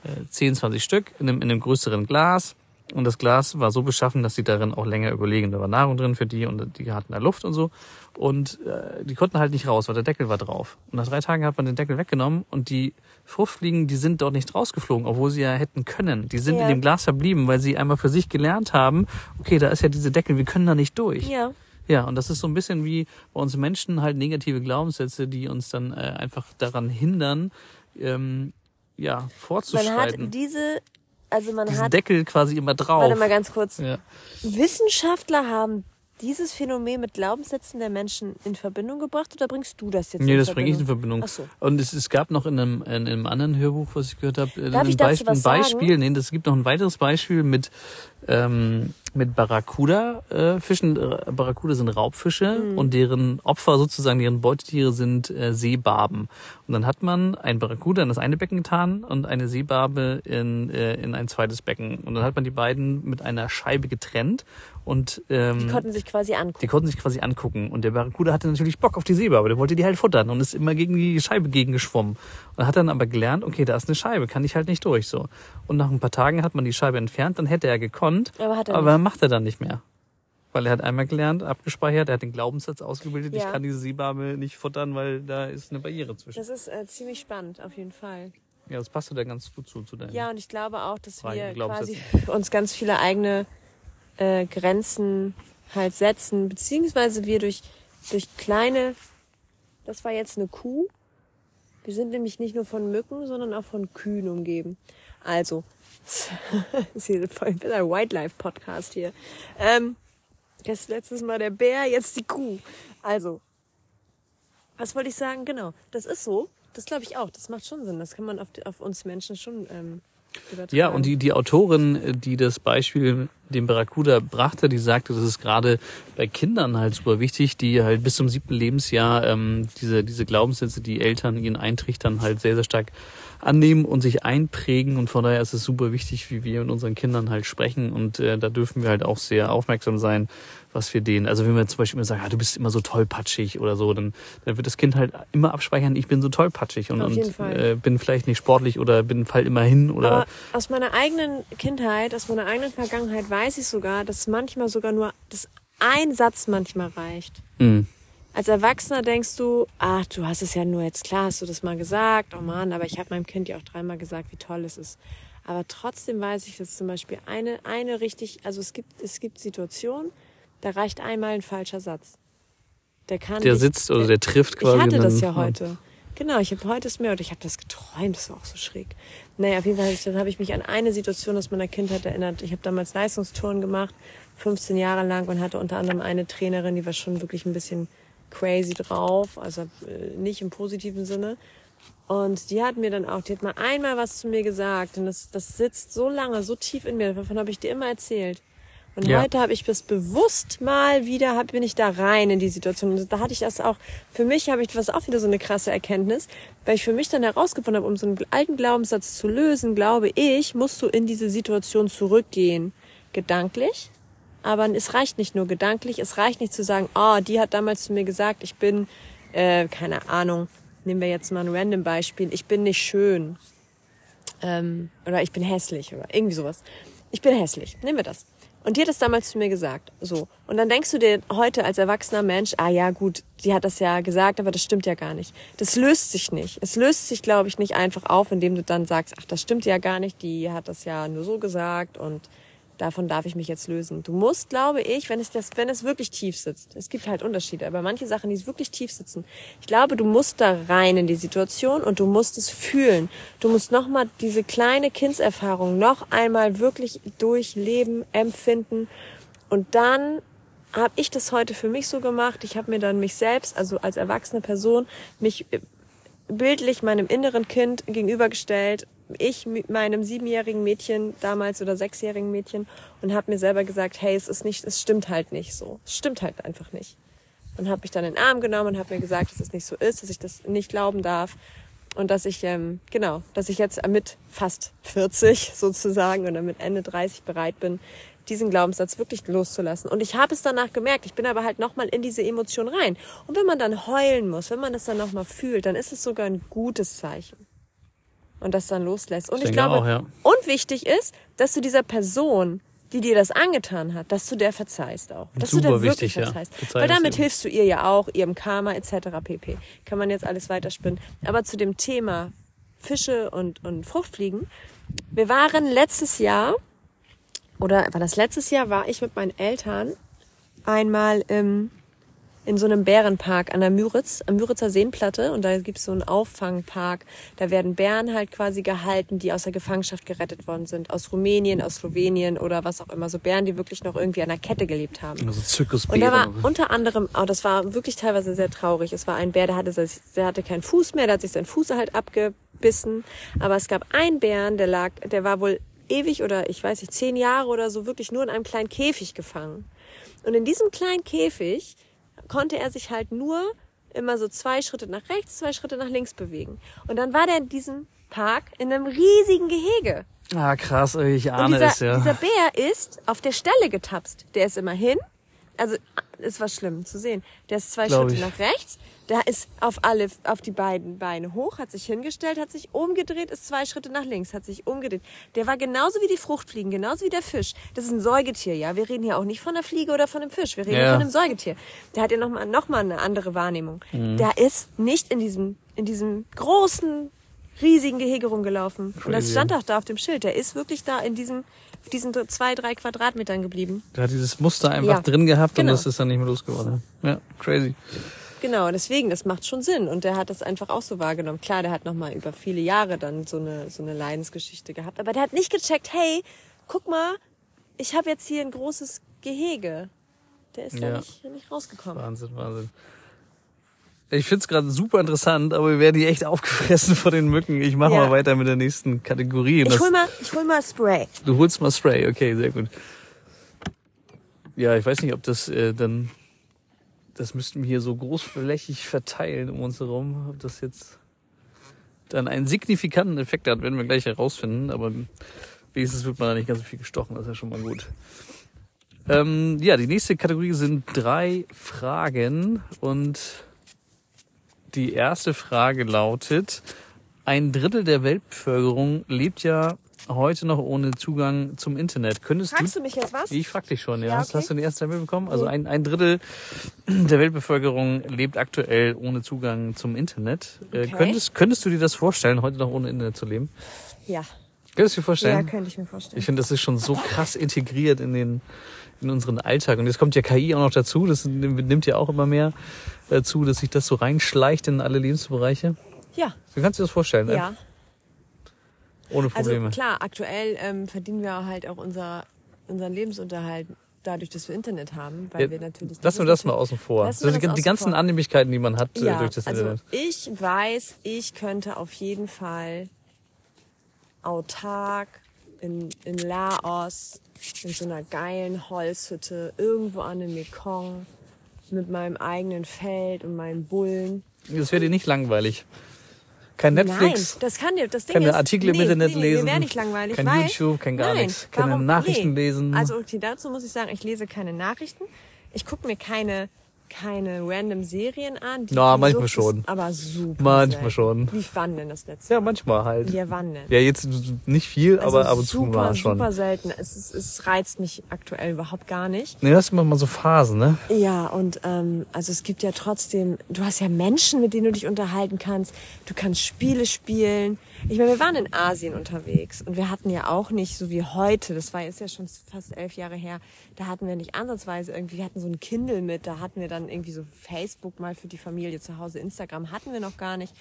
äh, 10, 20 Stück in einem, in einem größeren Glas. Und das Glas war so beschaffen, dass sie darin auch länger überlegen. Da war Nahrung drin für die und die hatten da Luft und so. Und äh, die konnten halt nicht raus, weil der Deckel war drauf. Und nach drei Tagen hat man den Deckel weggenommen und die Fruchtfliegen, die sind dort nicht rausgeflogen, obwohl sie ja hätten können. Die sind Ja. in dem Glas verblieben, weil sie einmal für sich gelernt haben, okay, da ist ja diese Deckel, wir können da nicht durch. Ja. Ja, und das ist so ein bisschen wie bei uns Menschen halt negative Glaubenssätze, die uns dann äh, einfach daran hindern, ähm, ja, Man hat diese, also man Diesen hat, Deckel quasi immer drauf. warte mal ganz kurz. ja. Wissenschaftler haben dieses Phänomen mit Glaubenssätzen der Menschen in Verbindung gebracht oder bringst du das jetzt Nee, in das bringe ich in Verbindung. Ach so. Und es, es gab noch in einem, in einem anderen Hörbuch, was ich gehört habe, Darf ein, ich dazu Beispiel, was ein sagen? Beispiel. Nee, es gibt noch ein weiteres Beispiel mit, ähm, mit Barracuda-Fischen. Äh, Barracuda sind Raubfische Mhm. und deren Opfer sozusagen, deren Beutetiere sind äh, Seebarben. Und dann hat man ein Barracuda in das eine Becken getan und eine Seebarbe in, äh, in ein zweites Becken. Und dann hat man die beiden mit einer Scheibe getrennt und ähm, Die konnten sich quasi die angucken. konnten sich quasi angucken. Und der Barracuda hatte natürlich Bock auf die Seebarbe. Der wollte die halt futtern und ist immer gegen die Scheibe gegengeschwommen. Und hat dann aber gelernt, okay, da ist eine Scheibe, kann ich halt nicht durch, so. Und nach ein paar Tagen hat man die Scheibe entfernt, dann hätte er gekonnt. Aber hat er aber nicht. Macht er dann nicht mehr. Weil er hat einmal gelernt, abgespeichert, er hat den Glaubenssatz ausgebildet, ich Ja. kann diese Seebarbe nicht futtern, weil da ist eine Barriere zwischen. Das ist äh, ziemlich spannend, auf jeden Fall. Ja, das passt da ganz gut zu, zu deinem. Ja, und ich glaube auch, dass wir quasi uns ganz viele eigene äh, Grenzen halt setzen, beziehungsweise wir durch, durch kleine, das war jetzt eine Kuh, wir sind nämlich nicht nur von Mücken, sondern auch von Kühen umgeben. Also, das ist hier voll ein Wildlife-Podcast hier. Ähm, das letztes Mal der Bär, jetzt die Kuh. Also, was wollte ich sagen? Genau, das ist so. Das glaube ich auch. Das macht schon Sinn. Das kann man auf, die- auf uns Menschen schon ähm, übertragen. Ja, und die, die Autorin, äh, die das Beispiel dem Barracuda brachte, die sagte, das ist gerade bei Kindern halt super wichtig, die halt bis zum siebten Lebensjahr ähm, diese, diese Glaubenssätze, die Eltern ihnen eintrichtern, halt sehr, sehr stark annehmen und sich einprägen. Und von daher ist es super wichtig, wie wir mit unseren Kindern halt sprechen. Und äh, da dürfen wir halt auch sehr aufmerksam sein, was wir denen, also wenn wir zum Beispiel immer sagen, ah, du bist immer so tollpatschig oder so, dann, dann wird das Kind halt immer abspeichern, ich bin so tollpatschig und, und äh, bin vielleicht nicht sportlich oder bin fall immer hin oder. Aber aus meiner eigenen Kindheit, aus meiner eigenen Vergangenheit weiß ich sogar, dass manchmal sogar nur das ein Satz manchmal reicht. Mhm. Als Erwachsener denkst du, ach, du hast es ja nur jetzt klar, hast du das mal gesagt, oh Mann, aber ich habe meinem Kind ja auch dreimal gesagt, wie toll es ist. Aber trotzdem weiß ich, dass zum Beispiel eine, eine richtig, also es gibt, es gibt Situationen, da reicht einmal ein falscher Satz. Der kann. Der nicht, sitzt oder der, der trifft quasi. Ich hatte das ja heute. Genau, ich habe heute es mir und ich habe das geträumt, das war auch so schräg. Naja, auf jeden Fall habe ich mich an eine Situation aus meiner Kindheit erinnert. Ich habe damals Leistungstouren gemacht, 15 Jahre lang und hatte unter anderem eine Trainerin, die war schon wirklich ein bisschen crazy drauf, also äh, nicht im positiven Sinne. Und die hat mir dann auch, die hat mal einmal was zu mir gesagt und das, das sitzt so lange, so tief in mir, davon habe ich dir immer erzählt. Und ja. heute habe ich das bewusst mal wieder, hab, bin ich da rein in die Situation. Und da hatte ich das auch, für mich habe ich das auch wieder so eine krasse Erkenntnis, weil ich für mich dann herausgefunden habe, um so einen alten Glaubenssatz zu lösen, glaube ich, musst du in diese Situation zurückgehen. Gedanklich, aber es reicht nicht nur gedanklich, es reicht nicht zu sagen, oh, die hat damals zu mir gesagt, ich bin, äh, keine Ahnung, nehmen wir jetzt mal ein random Beispiel, ich bin nicht schön ähm, oder ich bin hässlich oder irgendwie sowas. Ich bin hässlich, nehmen wir das. Und die hat das damals zu mir gesagt. So. Und dann denkst du dir heute als erwachsener Mensch, ah ja, gut, die hat das ja gesagt, aber das stimmt ja gar nicht. Das löst sich nicht. Es löst sich, glaube ich, nicht einfach auf, indem du dann sagst, ach, das stimmt ja gar nicht, die hat das ja nur so gesagt und davon darf ich mich jetzt lösen. Du musst, glaube ich, wenn es das, wenn es wirklich tief sitzt, es gibt halt Unterschiede, aber manche Sachen, die wirklich tief sitzen, ich glaube, du musst da rein in die Situation und du musst es fühlen. Du musst nochmal diese kleine Kindserfahrung noch einmal wirklich durchleben, empfinden und dann habe ich das heute für mich so gemacht. Ich habe mir dann mich selbst, also als erwachsene Person, mich bildlich meinem inneren Kind gegenübergestellt ich mit meinem siebenjährigen Mädchen damals oder sechsjährigen Mädchen und habe mir selber gesagt, hey, es ist nicht, es stimmt halt nicht so. Es stimmt halt einfach nicht. Und habe mich dann in den Arm genommen und habe mir gesagt, dass es nicht so ist, dass ich das nicht glauben darf und dass ich ähm, genau, dass ich jetzt mit fast 40 sozusagen oder mit Ende 30 bereit bin, diesen Glaubenssatz wirklich loszulassen. Und ich habe es danach gemerkt. Ich bin aber halt nochmal in diese Emotion rein. Und wenn man dann heulen muss, wenn man das dann nochmal fühlt, dann ist es sogar ein gutes Zeichen und das dann loslässt. Und ich, ich glaube, auch, ja. und wichtig ist, dass du dieser Person, die dir das angetan hat, dass du der verzeihst auch. Dass Super du der wirklich wichtig, verzeihst. Ja. Weil damit hilfst du ihr ja auch, ihrem Karma etc. pp. Kann man jetzt alles weiterspinnen. Aber zu dem Thema Fische und, und Fruchtfliegen. Wir waren letztes Jahr, oder war das letztes Jahr, war ich mit meinen Eltern einmal im in so einem Bärenpark an der Müritz, am Müritzer Seenplatte und da gibt's so einen Auffangpark. Da werden Bären halt quasi gehalten, die aus der Gefangenschaft gerettet worden sind. Aus Rumänien, aus Slowenien oder was auch immer. So Bären, die wirklich noch irgendwie an der Kette gelebt haben. Also Zirkusbären. Und da war unter anderem, oh, das war wirklich teilweise sehr traurig. Es war ein Bär, der hatte, der hatte keinen Fuß mehr, der hat sich seinen Fuß halt abgebissen. Aber es gab einen Bären, der lag, der war wohl ewig oder ich weiß nicht, zehn Jahre oder so wirklich nur in einem kleinen Käfig gefangen. Und in diesem kleinen Käfig konnte er sich halt nur immer so zwei Schritte nach rechts, zwei Schritte nach links bewegen. Und dann war der in diesem Park in einem riesigen Gehege. Ah, krass, ich ahne dieser, es, ja. Dieser Bär ist auf der Stelle getapst. Der ist immer hin. Also, es war schlimm zu sehen. Der ist zwei Glaub Schritte ich. nach rechts, der ist auf alle, auf die beiden Beine hoch, hat sich hingestellt, hat sich umgedreht, ist zwei Schritte nach links, hat sich umgedreht. Der war genauso wie die Fruchtfliegen, genauso wie der Fisch. Das ist ein Säugetier, ja. Wir reden hier auch nicht von der Fliege oder von einem Fisch. Wir reden ja. von einem Säugetier. Der hat ja nochmal, noch mal eine andere Wahrnehmung. Mhm. Der ist nicht in diesem, in diesem großen, riesigen Gehege rumgelaufen. Crazy. Und das stand auch da auf dem Schild. Der ist wirklich da in diesem, diesen zwei, drei Quadratmetern geblieben. Der hat dieses Muster einfach ja. drin gehabt genau. und das ist dann nicht mehr losgeworden. Ja, crazy. Genau, deswegen, das macht schon Sinn. Und der hat das einfach auch so wahrgenommen. Klar, der hat nochmal über viele Jahre dann so eine, so eine Leidensgeschichte gehabt. Aber der hat nicht gecheckt, hey, guck mal, ich habe jetzt hier ein großes Gehege. Der ist ja. da nicht, nicht rausgekommen. Wahnsinn, Wahnsinn. Ich find's gerade super interessant, aber wir werden hier echt aufgefressen von den Mücken. Ich mache ja. mal weiter mit der nächsten Kategorie. Ich hol mal, ich hol mal Spray. Du holst mal Spray, okay, sehr gut. Ja, ich weiß nicht, ob das äh, dann. Das müssten wir hier so großflächig verteilen um uns herum. Ob das jetzt dann einen signifikanten Effekt hat, werden wir gleich herausfinden. Aber wenigstens wird man da nicht ganz so viel gestochen. Das ist ja schon mal gut. Ähm, ja, die nächste Kategorie sind drei Fragen. Und die erste Frage lautet, ein Drittel der Weltbevölkerung lebt ja heute noch ohne Zugang zum Internet. Könntest Fragst du, du mich jetzt was? ich frag dich schon, ja. Ja, Hast- okay. Hast du den ersten Teil mitbekommen? Also ein, ein Drittel der Weltbevölkerung lebt aktuell ohne Zugang zum Internet. Äh, Okay. könntest, könntest du dir das vorstellen, heute noch ohne Internet zu leben? Ja. Könntest du dir Ja, vorstellen? könnte ich mir vorstellen. ich finde, das ist schon so krass integriert in den in unseren Alltag. Und jetzt kommt ja KI auch noch dazu. Das nimmt ja auch immer mehr äh, zu, dass sich das so reinschleicht in alle Lebensbereiche. ja. Du kannst dir das vorstellen, Ja. ne? Ohne Also Probleme. klar, aktuell ähm, verdienen wir halt auch unser, unseren Lebensunterhalt dadurch, dass wir Internet haben, weil Ja, wir natürlich. Lassen wir das mal außen vor. So die, die ganzen vor. Annehmlichkeiten, die man hat äh, Ja, durch das also Internet. ich weiß, ich könnte auf jeden Fall autark in, in Laos, in so einer geilen Holzhütte, irgendwo an dem Mekong, mit meinem eigenen Feld und meinen Bullen. Das wäre dir nicht langweilig. Kein Netflix, Nein, das kann das Ding keine ist, Artikel im nee, Internet nee, lesen, Mir nicht langweilig, kein weil, YouTube, kein gar nein, nichts, keine warum- Nachrichten lesen. Also okay, dazu muss ich sagen, ich lese keine Nachrichten. Ich gucke mir keine keine random Serien an. Die Na, manchmal Sucht schon. Aber super. Manchmal selten. schon. Wie wann denn das letzte? Ja, manchmal halt. Ja, wann denn? Ja, jetzt nicht viel, Also aber ab und zu super, mal schon. super selten. Es, ist, es reizt mich aktuell überhaupt gar nicht. Nee, das ist immer mal so Phasen, ne? Ja, und ähm, also es gibt ja trotzdem, du hast ja Menschen, mit denen du dich unterhalten kannst. Du kannst Spiele spielen. Ich meine, wir waren in Asien unterwegs und wir hatten ja auch nicht so wie heute, das war jetzt ja schon fast elf Jahre her, da hatten wir nicht ansatzweise irgendwie, wir hatten so ein Kindle mit, da hatten wir dann irgendwie so Facebook mal für die Familie zu Hause, Instagram hatten wir noch gar nicht.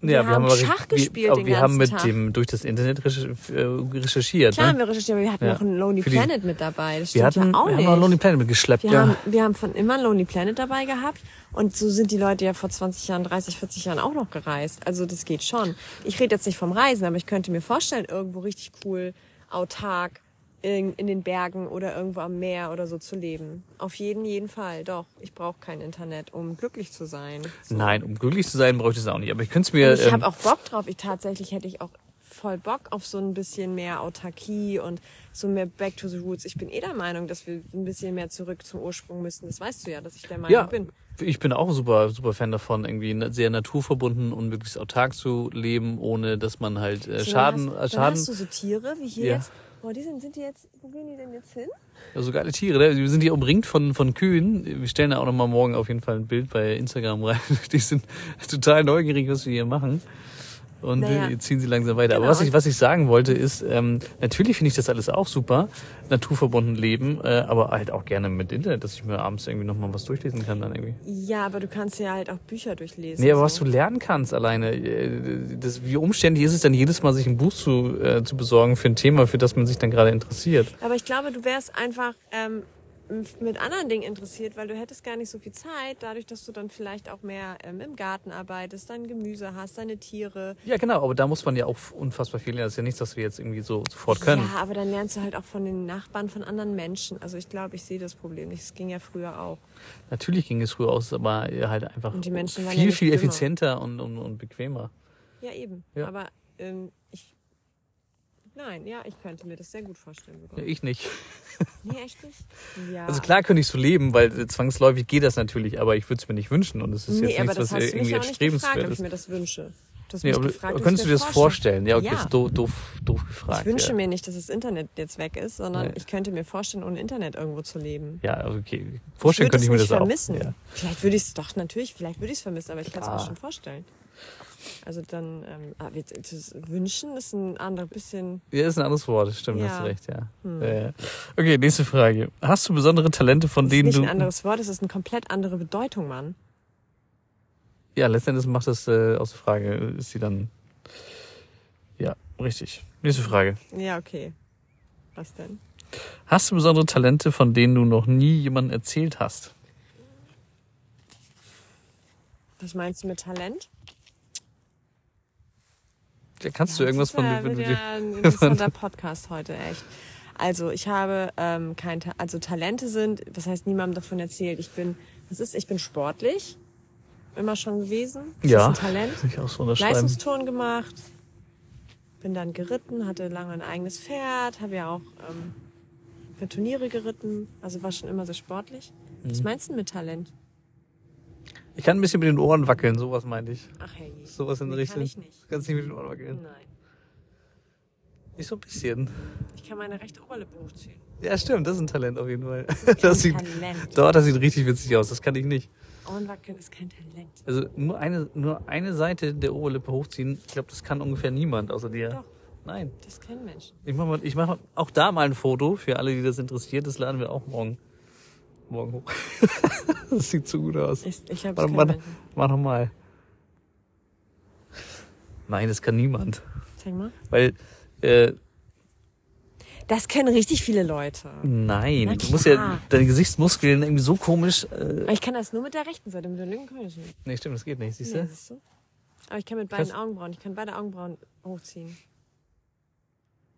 Wir haben aber- Schach wir- gespielt aber den wir haben mit Tag. dem durch das Internet äh, recherchiert. Klar haben ne? wir recherchiert, aber wir hatten Ja. noch einen Lonely die- Planet mit dabei. Das Wir hatten, ja auch wir haben nicht. auch Lonely Planet mitgeschleppt, Wir, ja. haben, wir haben von immer Lonely Planet dabei gehabt und so sind die Leute ja vor 20 Jahren, 30, 40 Jahren auch noch gereist. Also das geht schon. Ich rede jetzt nicht vom Reisen, aber ich könnte mir vorstellen, irgendwo richtig cool, autark, in, in den Bergen oder irgendwo am Meer oder so zu leben. Auf jeden, jeden Fall, doch. Ich brauche kein Internet, um glücklich zu sein. Nein, um glücklich zu sein, bräuchte ich es auch nicht. Aber ich könnte es mir. Und ich ähm, habe auch Bock drauf. Ich tatsächlich hätte ich auch voll Bock auf so ein bisschen mehr Autarkie und so mehr Back to the Roots. Ich bin eh der Meinung, dass wir ein bisschen mehr zurück zum Ursprung müssen. Das weißt du ja, dass ich der Meinung ja, bin. ich bin auch super, super Fan davon, irgendwie sehr naturverbunden und möglichst autark zu leben, ohne dass man halt äh, So, Schaden, äh, hast, dann Schaden, hast du so Tiere wie hier Ja. jetzt. Boah, die sind, sind die jetzt, wo gehen die denn jetzt hin? ja, so geile Tiere. Ne? Wir sind hier umringt von, von Kühen. Wir stellen da auch nochmal morgen auf jeden Fall ein Bild bei Instagram rein. Die sind total neugierig, was wir hier machen. Und Naja. ziehen sie langsam weiter. Aber Genau. was ich, was ich sagen wollte, ist, ähm, natürlich finde ich das alles auch super, naturverbunden leben, äh, aber halt auch gerne mit Internet, dass ich mir abends irgendwie nochmal was durchlesen kann dann irgendwie. Ja, aber du kannst ja halt auch Bücher durchlesen. Nee, aber was so. du lernen kannst alleine, äh, das, wie umständlich ist es dann jedes Mal, sich ein Buch zu, äh, zu besorgen für ein Thema, für das man sich dann gerade interessiert. Aber ich glaube, du wärst einfach ähm, mit anderen Dingen interessiert, weil du hättest gar nicht so viel Zeit, dadurch, dass du dann vielleicht auch mehr ähm, im Garten arbeitest, dein Gemüse hast, deine Tiere. Ja, genau, aber da muss man ja auch unfassbar viel lernen. Das ist ja nichts, was wir jetzt irgendwie so sofort können. Ja, aber dann lernst du halt auch von den Nachbarn, von anderen Menschen. Also ich glaube, ich sehe das Problem nicht. Es ging ja früher auch. Natürlich ging es früher aus, aber halt einfach ja viel, nicht viel dümmer. effizienter und, und, und bequemer. Ja, eben. Ja. Aber ähm, ich. Nein, ja, ich könnte mir das sehr gut vorstellen. Sogar. Ja, ich nicht. Nee, echt nicht? Ja. Also klar könnte ich so leben, weil zwangsläufig geht das natürlich, aber ich würde es mir nicht wünschen und es ist nee, jetzt nichts, was irgendwie erstrebenswert ich ist. mir das wünsche. Du Nee, aber gefragt, könntest du ich dir das vorstellen? Ja, okay, Ja. ist doof, doof, doof gefragt. Ich wünsche ja. mir nicht, dass das Internet jetzt weg ist, sondern Nee. ich könnte mir vorstellen, ohne Internet irgendwo zu leben. Ja, okay. Vorstellen ich könnte ich mir das nicht auch. vermissen. Ja. Vielleicht würde ich es doch natürlich, vielleicht würde ich es vermissen, aber ich kann es mir Ah. schon vorstellen. Also dann, ähm, ah, wir- das Wünschen ist ein anderes bisschen. ja, ist ein anderes Wort, das stimmt, Ja. hast du recht, ja. Hm. Okay, nächste Frage. Hast du besondere Talente, von Das ist denen nicht du. ein anderes Wort, es ist eine komplett andere Bedeutung, Mann. Ja, letztendlich macht das äh, aus der Frage, ist sie dann. Ja, richtig. Nächste Frage. Ja, okay. Was denn? Hast du besondere Talente, von denen du noch nie jemandem erzählt hast? Was meinst du mit Talent? Ja, kannst du irgendwas von ja, dir. ja ein interessanter Podcast heute, echt. Also ich habe ähm, kein, Ta also Talente sind, was heißt niemandem davon erzählt. Ich bin, was ist? Ich bin sportlich, immer schon gewesen. Das Ja. Ist ein Talent. Ich auch so. Leistungsturnen gemacht, bin dann geritten, hatte lange ein eigenes Pferd, habe ja auch ähm, für Turniere geritten, also war schon immer sehr sportlich. Was Mhm. meinst du mit Talent? Ich kann ein bisschen mit den Ohren wackeln, sowas meinte ich. Ach hey. Sowas in der Nee, Richtung. Kann ich nicht. Du kannst nicht mit den Ohren wackeln. Nein. Nicht so ein bisschen. Ich kann meine rechte Oberlippe hochziehen. Ja, stimmt, das ist ein Talent auf jeden Fall. Kein Das sieht, Talent. doch, das sieht richtig witzig aus. Das kann ich nicht. Ohrenwackeln ist kein Talent. Also nur eine, nur eine Seite der Oberlippe hochziehen, ich glaube, das kann ungefähr niemand außer dir. Doch. Nein. Das kennen Menschen. Ich mache mal, ich mach mal auch da mal ein Foto für alle, die das interessiert. Das laden wir auch morgen, morgen hoch. das sieht so gut aus. Ich, ich habe Warte, warte, mach noch mal. Nein, das kann niemand. Zeig mal. Weil, äh, Das kennen richtig viele Leute. nein, du musst ja deine Gesichtsmuskeln irgendwie so komisch. Äh, Aber ich kann das nur mit der rechten Seite, mit der linken kann ich nicht. nee, stimmt, das geht nicht, siehst Nee, du? siehst du? Aber ich kann mit beiden. Augenbrauen, ich kann beide Augenbrauen hochziehen.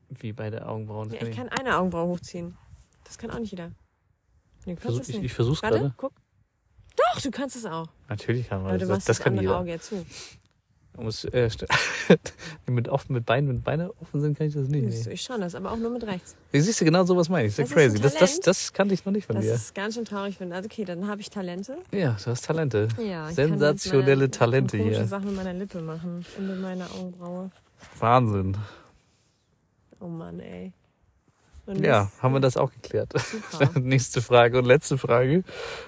Wie bei der Augenbrauen. Ja, ich kann eine Augenbraue hochziehen. Das kann auch nicht jeder. Nee, du Versuch, das ich, ich versuch's Warte, gerade. guck. Doch, du kannst es auch. Natürlich kann man Aber du das. machst Das das, kann andere jeder. Auge ja zu. Man muss, äh, mit, offen, mit Beinen, wenn Beine offen sind, kann ich das nicht. Du, Nee. Ich schon das, aber auch nur mit rechts. Siehst du, genau sowas meine ich. Das ist Das crazy. Das, das, das kannte ich noch nicht von Das dir. ist ganz schön traurig. Wenn, also okay, dann habe ich Talente. Ja, du hast Talente. Ja, ich Sensationelle kann meiner- Talente hier. Sachen mit meiner Lippe machen und mit meiner Augenbraue. Wahnsinn. Oh Mann, ey. Und Ja, das- haben wir das auch geklärt. Nächste Frage und letzte Frage.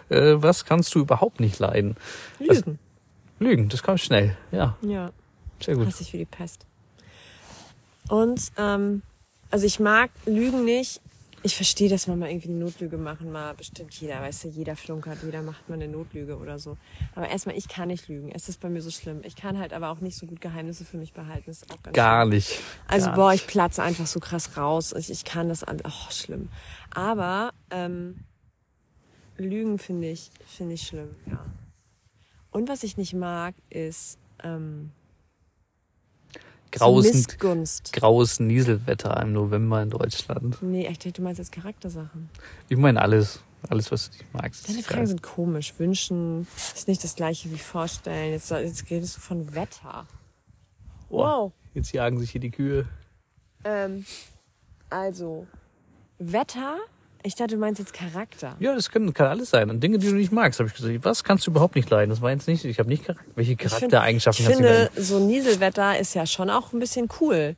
Äh, was kannst du überhaupt nicht leiden? Lügen. Lügen, das kommt schnell. Ja, Ja, sehr gut. hasse ich wie die Pest. Und, ähm, also ich mag Lügen nicht. Ich verstehe, dass man mal irgendwie eine Notlüge machen, mal bestimmt jeder, weißt du, jeder flunkert, jeder macht mal eine Notlüge oder so. Aber erstmal, ich kann nicht lügen. Es ist bei mir so schlimm. Ich kann halt aber auch nicht so gut Geheimnisse für mich behalten. Das ist auch ganz Gar schlimm. nicht. Also Gar boah, ich platze einfach so krass raus. Ich, ich kann das. Oh, schlimm. Aber ähm, Lügen finde ich, finde ich schlimm, ja. Und was ich nicht mag, ist ähm, Graues, Missgunst. graues Nieselwetter im November in Deutschland. Nee, ich dachte, du meinst jetzt Charaktersachen. Ich meine alles. Alles, was du nicht magst. Deine Fragen sind komisch. Wünschen ist nicht das gleiche wie vorstellen. Jetzt, jetzt redest du von Wetter. Oh, Wow. Jetzt jagen sich hier die Kühe. Ähm, also, Wetter? Ich dachte, du meinst jetzt Charakter. Ja, das kann, kann alles sein. Und Dinge, die du nicht magst, habe ich gesagt. Was kannst du überhaupt nicht leiden? Das war jetzt nicht. Ich habe nicht Charakter. Welche Ich find- Charaktereigenschaften Ich hast du finde, leiden? so Nieselwetter ist ja schon auch ein bisschen cool.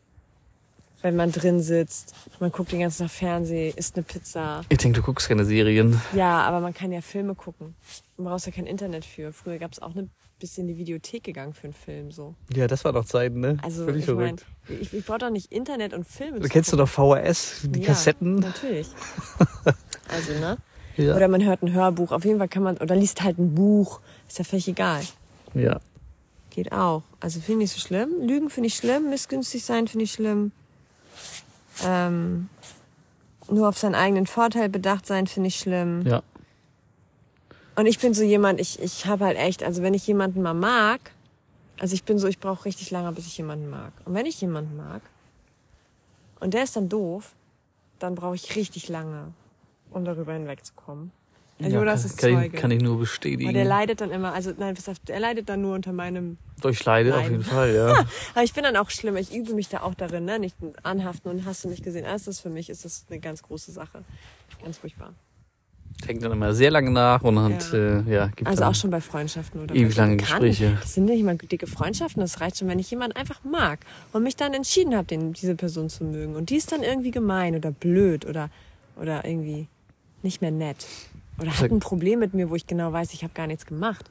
Wenn man drin sitzt, man guckt den ganzen Tag Fernsehen, isst eine Pizza. Ich denke, du guckst keine Serien. Ja, aber man kann ja Filme gucken. Man brauchst ja kein Internet für. Früher gab es auch eine bisschen in die Videothek gegangen für einen Film so. Ja, das war doch Zeiten, ne? Also Völlig ich verrückt. ich, ich brauche doch nicht Internet und Filme. Du kennst du doch VHS, die Ja, Kassetten. Natürlich. Also, ne? Ja. Oder man hört ein Hörbuch. Auf jeden Fall kann man, oder liest halt ein Buch. Ist ja völlig egal. ja. Geht auch. Also finde ich nicht so schlimm. Lügen finde ich schlimm. Missgünstig sein finde ich schlimm. Ähm, nur auf seinen eigenen Vorteil bedacht sein finde ich schlimm. Ja. Und ich bin so jemand, ich, ich habe halt echt, also wenn ich jemanden mal mag, also ich bin so, ich brauche richtig lange, bis ich jemanden mag. Und wenn ich jemanden mag und der ist dann doof, dann brauche ich richtig lange, um darüber hinwegzukommen. Der ja Jonas kann, ist kann, Zeuge. ich, kann ich nur Aber bestätigen. der leidet dann immer, also nein, auf, der leidet dann nur unter meinem Durchleide auf Leiden. jeden Fall, ja. Aber ich bin dann auch schlimm. Ich übe mich da auch darin, ne? Nicht anhaften und hast du nicht gesehen. Also das für mich ist das eine ganz große Sache. Ganz furchtbar. Denkt dann immer sehr lange nach und hat, Ja. äh, ja, gibt Also auch schon bei Freundschaften oder ewig lange. Gespräche. Das sind nicht immer dicke Freundschaften. Das reicht schon, wenn ich jemanden einfach mag und mich dann entschieden habe, den, diese Person zu mögen. Und die ist dann irgendwie gemein oder blöd oder, oder irgendwie nicht mehr nett. Oder hat ein Problem mit mir, wo ich genau weiß, ich habe gar nichts gemacht.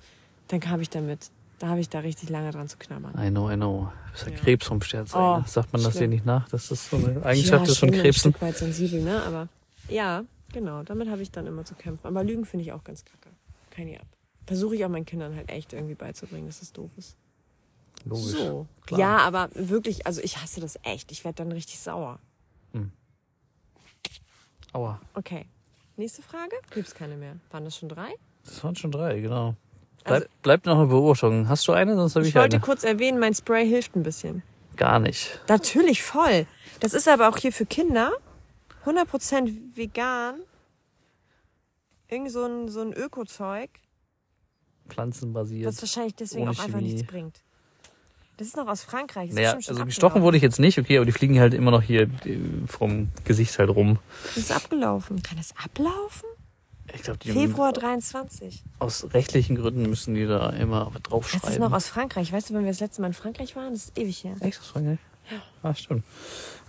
Dann habe ich damit, da habe ich da richtig lange dran zu knabbern. I know, I know. Das ist ja. Krebs vom Sternzeichen. Oh, Sagt man das dir schlimm. nicht nach, dass das so eine Eigenschaft ja, ist von schon Krebsen? ein Stück weit sensibel, ne? Aber ja, genau, damit habe ich dann immer zu kämpfen. Aber Lügen finde ich auch ganz kacke. Keine ab. Versuche ich auch meinen Kindern halt echt irgendwie beizubringen, dass es doof ist. Logisch. So. klar. Ja, aber wirklich, also ich hasse das echt. Ich werde dann richtig sauer. Aua. Okay. Nächste Frage? Gibt's keine mehr. Waren das schon drei? Das waren schon drei, genau. Also- Bleib, bleibt noch eine Beobachtung. Hast du eine? Sonst habe Ich ich, wollte eine. kurz erwähnen, mein Spray hilft ein bisschen. Gar nicht. Natürlich voll. Das ist aber auch hier für Kinder. 100% vegan. Irgend so ein, so ein Öko-Zeug, Pflanzenbasiert. was wahrscheinlich deswegen auch einfach Chemie. nichts bringt. Das ist noch aus Frankreich. Das Naja, also gestochen wurde ich jetzt nicht, okay, aber die fliegen halt immer noch hier äh, vom Gesicht halt rum. Das ist abgelaufen. Kann das ablaufen? Ich glaube, die Februar 23. aus rechtlichen Gründen müssen die da immer was Das draufschreiben. ist noch aus Frankreich. Weißt du, wenn wir das letzte Mal in Frankreich waren? Das ist ewig her. Echt aus Frankreich? Ah, stimmt.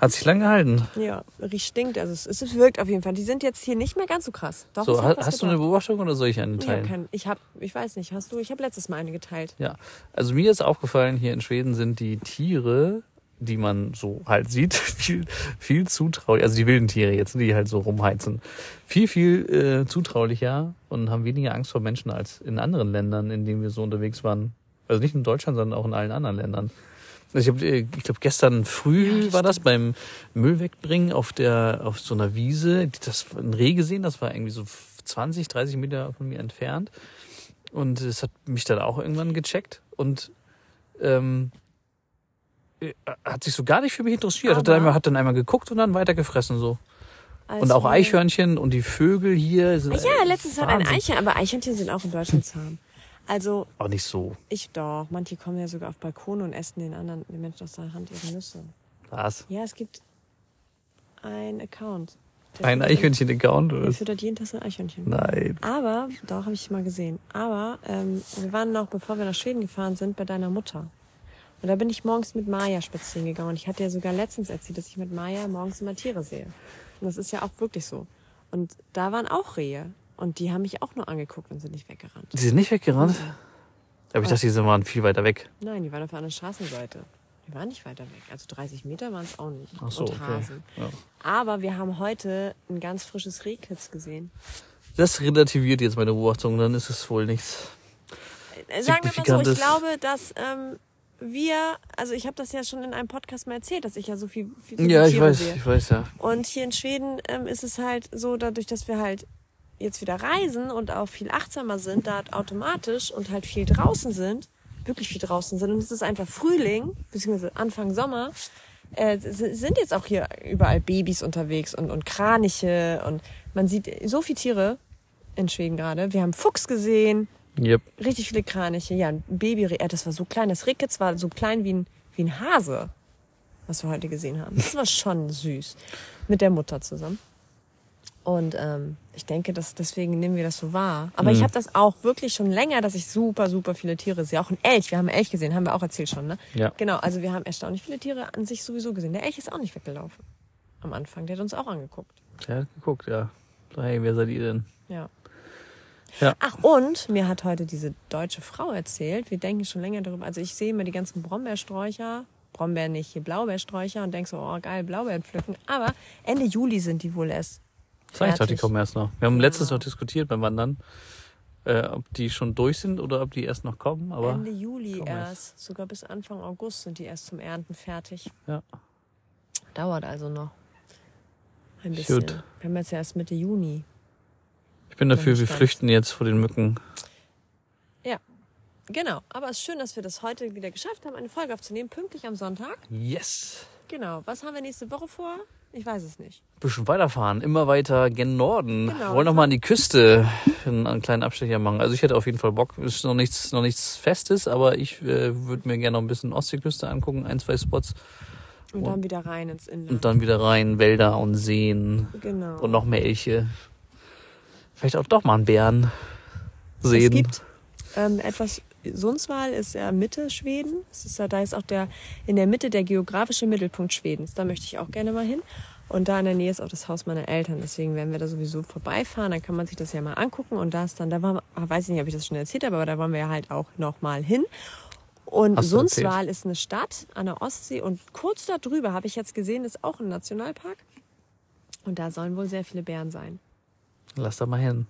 Hat sich lang gehalten. Ja, riecht stinkt. Also es, es wirkt auf jeden Fall. Die sind jetzt hier nicht mehr ganz so krass. Doch, So, ha- hast du eine. Beobachtung oder soll ich eine Ich teilen? habe kein, ich habe, ich weiß nicht, hast du? Ich habe letztes Mal eine geteilt. Ja, also mir ist aufgefallen, hier in Schweden sind die Tiere, die man so halt sieht, viel, viel zutraulich, also die wilden Tiere jetzt, die halt so rumheizen, viel, viel äh, zutraulicher und haben weniger Angst vor Menschen als in anderen Ländern, in denen wir so unterwegs waren. Also nicht in Deutschland, sondern auch in allen anderen Ländern. Also ich, hab, äh, ich glaube, gestern früh war das beim Müll wegbringen auf der auf so einer Wiese. Das ein Reh gesehen, das war irgendwie so 20, 30 Meter von mir entfernt. Und es hat mich dann auch irgendwann gecheckt und ähm, äh, hat sich so gar nicht für mich interessiert. Hat dann, einmal, hat dann einmal geguckt und dann weiter gefressen so. Als Und auch Eichhörnchen und die Vögel hier sind. Ah Ja, letztens hat ein Wahnsinn. Eichhörnchen, aber Eichhörnchen sind auch in Deutschland zahm. Also Aber nicht so. ich doch. Manche kommen ja sogar auf Balkone und essen den anderen, den Menschen aus der Hand ihre Nüsse. Was? Ja, es gibt einen Account. Ein Eichhörnchen-Account? oder Der füttert jeden Tag so ein Eichhörnchen. Nein. Aber, doch, habe ich mal gesehen. Aber ähm, wir waren noch, bevor wir nach Schweden gefahren sind, bei deiner Mutter. Und da bin ich morgens mit Maya spazieren gegangen. Und ich hatte ja sogar letztens erzählt, dass ich mit Maya morgens immer Tiere sehe. Und das ist ja auch wirklich so. Und da waren auch Rehe. Und die haben mich auch nur angeguckt und sind nicht weggerannt. Die sind nicht weggerannt? Aber ich dachte, die waren viel weiter weg. Nein, die waren auf der anderen Straßenseite. Die waren nicht weiter weg. Also 30 Meter waren es auch nicht. Ach so, und okay. Hasen. Ja. Aber wir haben heute ein ganz frisches Rehkitz gesehen. Das relativiert jetzt meine Beobachtung, dann ist es wohl nichts. Äh, Sagen wir mal so, ich glaube, dass ähm, wir, also ich habe das ja schon in einem Podcast mal erzählt, dass ich ja so viel, viel so Ja, ich Tiere weiß, sehe. ich weiß, ja. Und hier in Schweden ähm, ist es halt so, dadurch, dass wir halt jetzt wieder reisen und auch viel achtsamer sind, da automatisch und halt viel draußen sind, wirklich viel draußen sind und es ist einfach Frühling, beziehungsweise Anfang Sommer, äh, sind jetzt auch hier überall Babys unterwegs und, und Kraniche und man sieht so viele Tiere in Schweden gerade. Wir haben Fuchs gesehen, Yep. richtig viele Kraniche. Ja, ein Baby, äh, das war so klein. Das Rehkitz war so klein wie ein, wie ein Hase, was wir heute gesehen haben. Das war schon süß. Mit der Mutter zusammen. Und ähm, ich denke, dass deswegen nehmen wir das so wahr. Aber Mhm. ich habe das auch wirklich schon länger, dass ich super, super viele Tiere sehe. Auch ein Elch. Wir haben einen Elch gesehen, haben wir auch erzählt schon, ne? Ja. Genau, also wir haben erstaunlich viele Tiere an sich sowieso gesehen. Der Elch ist auch nicht weggelaufen. Am Anfang. Der hat uns auch angeguckt. Der hat geguckt, ja. So, hey, wer seid ihr denn? Ja. Ja. Ach, und mir hat heute diese deutsche Frau erzählt, wir denken schon länger darüber, also ich sehe immer die ganzen Brombeersträucher, Brombeeren nicht, hier Blaubeersträucher und denke so, oh geil, Blaubeeren pflücken. Aber Ende Juli sind die wohl erst. Sag ich die fertig. kommen erst noch. Wir haben Ja. letztens noch diskutiert beim Wandern, äh, ob die schon durch sind oder ob die erst noch kommen. Aber Ende Juli erst, sogar bis Anfang August sind die erst zum Ernten fertig. ja. Dauert also noch. Ein bisschen. Gut. Wir haben jetzt ja erst Mitte Juni. ich bin dafür, wir flüchten jetzt vor den Mücken. Genau, aber es ist schön, dass wir das heute wieder geschafft haben, eine Folge aufzunehmen, pünktlich am Sonntag. Yes! Genau. Was haben wir nächste Woche vor? Ich weiß es nicht. Bisschen weiterfahren, immer weiter gen Norden. Genau. Wollen noch mal an die Küste einen, einen kleinen Abstecher machen. Also ich hätte auf jeden Fall Bock. Ist noch nichts, noch nichts Festes, aber ich äh, würde mir gerne noch ein bisschen Ostseeküste angucken, ein, zwei Spots Und dann wieder rein ins Inland. und dann wieder rein, Wälder und Seen genau. und noch mehr Elche. Vielleicht auch doch mal einen Bären sehen. Es gibt ähm, etwas, Sundsvall ist ja Mitte Schweden. Es ist ja, da ist auch der, in der Mitte der geografische Mittelpunkt Schwedens. Da möchte ich auch gerne mal hin. Und da in der Nähe ist auch das Haus meiner Eltern. Deswegen werden wir da sowieso vorbeifahren. Dann kann man sich das ja mal angucken. Und da ist dann, da war, ah, weiß ich nicht, ob ich das schon erzählt habe, aber da wollen wir ja halt auch noch mal hin. Und. Sundsvall ist eine Stadt an der Ostsee. Und kurz darüber habe ich jetzt gesehen, ist auch ein Nationalpark. Und da sollen wohl sehr viele Bären sein. Lass da mal hin.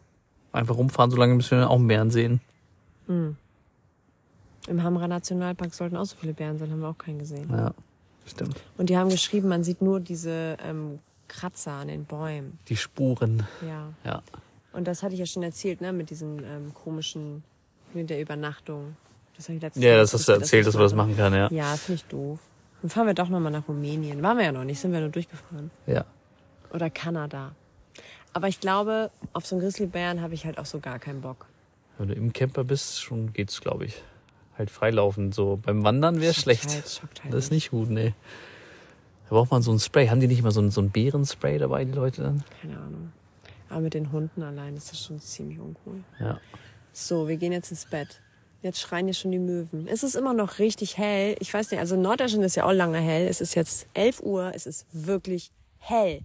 Einfach rumfahren, solange bis wir auch einen Bären sehen. Im Hamra Nationalpark sollten auch so viele Bären sein, haben wir auch keinen gesehen. Ja, stimmt. Und die haben geschrieben, man sieht nur diese ähm, Kratzer an den Bäumen. Die Spuren. Ja. Ja. Und das hatte ich ja schon erzählt, ne, mit diesen ähm, komischen, mit der Übernachtung. Das habe ich letztes Ja, Mal das hast du dass erzählt, dass wir das machen können, ja. Ja, finde ich doof. Dann fahren wir doch nochmal nach Rumänien. Waren wir ja noch nicht, sind wir nur durchgefahren. Ja. Oder Kanada. Aber ich glaube, auf so einen Grizzlybären habe ich halt auch so gar keinen Bock. Wenn du im Camper bist, schon geht's, glaube ich. Halt freilaufen. So beim Wandern wäre schlecht. halt, halt das ist nicht gut, nee. Da braucht man so ein Spray. Haben die nicht mal so ein, so ein Bärenspray dabei, die Leute dann? Keine Ahnung. Aber mit den Hunden allein ist das schon ziemlich uncool. Ja. So, wir gehen jetzt ins Bett. Jetzt schreien hier schon die Möwen. Es ist immer noch richtig hell. Ich weiß nicht, also Norddeutschland ist ja auch lange hell. Es ist jetzt 11 Uhr. Es ist wirklich hell.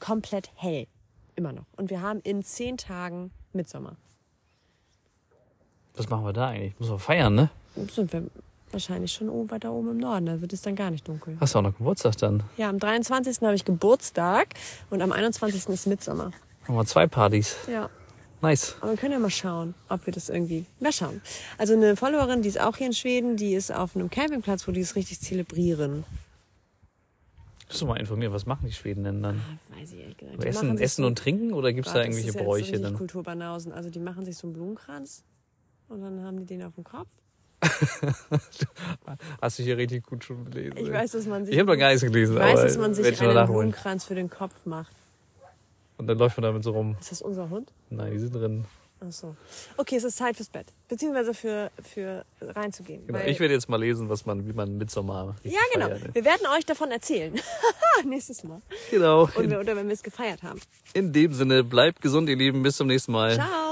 Komplett hell. Immer noch. Und wir haben in 10 Tagen Mitsommer. Was machen wir da eigentlich? Muss man feiern, ne? Sind wir wahrscheinlich schon oben, weiter oben im Norden. Da wird es dann gar nicht dunkel. Hast du auch noch Geburtstag dann? Ja, am 23. habe ich Geburtstag und am 21. ist Mitsommer. Machen wir zwei Partys. Ja. Nice. Aber wir können ja mal schauen, ob wir das irgendwie. Mal schauen. Also eine Followerin, die ist auch hier in Schweden, die ist auf einem Campingplatz, wo die es richtig zelebrieren. Musst du mal informieren, was machen die Schweden denn dann? Ah, Weiß ich ehrlich gesagt. Die Essen, Essen so- und Trinken oder gibt's da Warte, das irgendwelche ist jetzt Bräuche richtig dann? Kulturbanausen. Also die machen sich so einen Blumenkranz und dann haben die den auf dem Kopf. Hast du hier richtig gut schon gelesen? Ich weiß, dass man sich. Ich habe noch gar nichts gelesen. ich weiß, dass man sich einen. Blumenkranz für den Kopf macht. Und dann läuft man damit so rum. Ist das unser Hund? Nein, die sind drin. Ach so. Okay, es ist Zeit fürs Bett. Beziehungsweise für, für reinzugehen. Genau. Ich werde jetzt mal lesen, was man, wie man Midsommar ja, genau. feiert. Wir werden euch davon erzählen. Nächstes Mal. Genau. Und, oder wenn wir es gefeiert haben. in dem Sinne, bleibt gesund, ihr Lieben. Bis zum nächsten Mal. Ciao.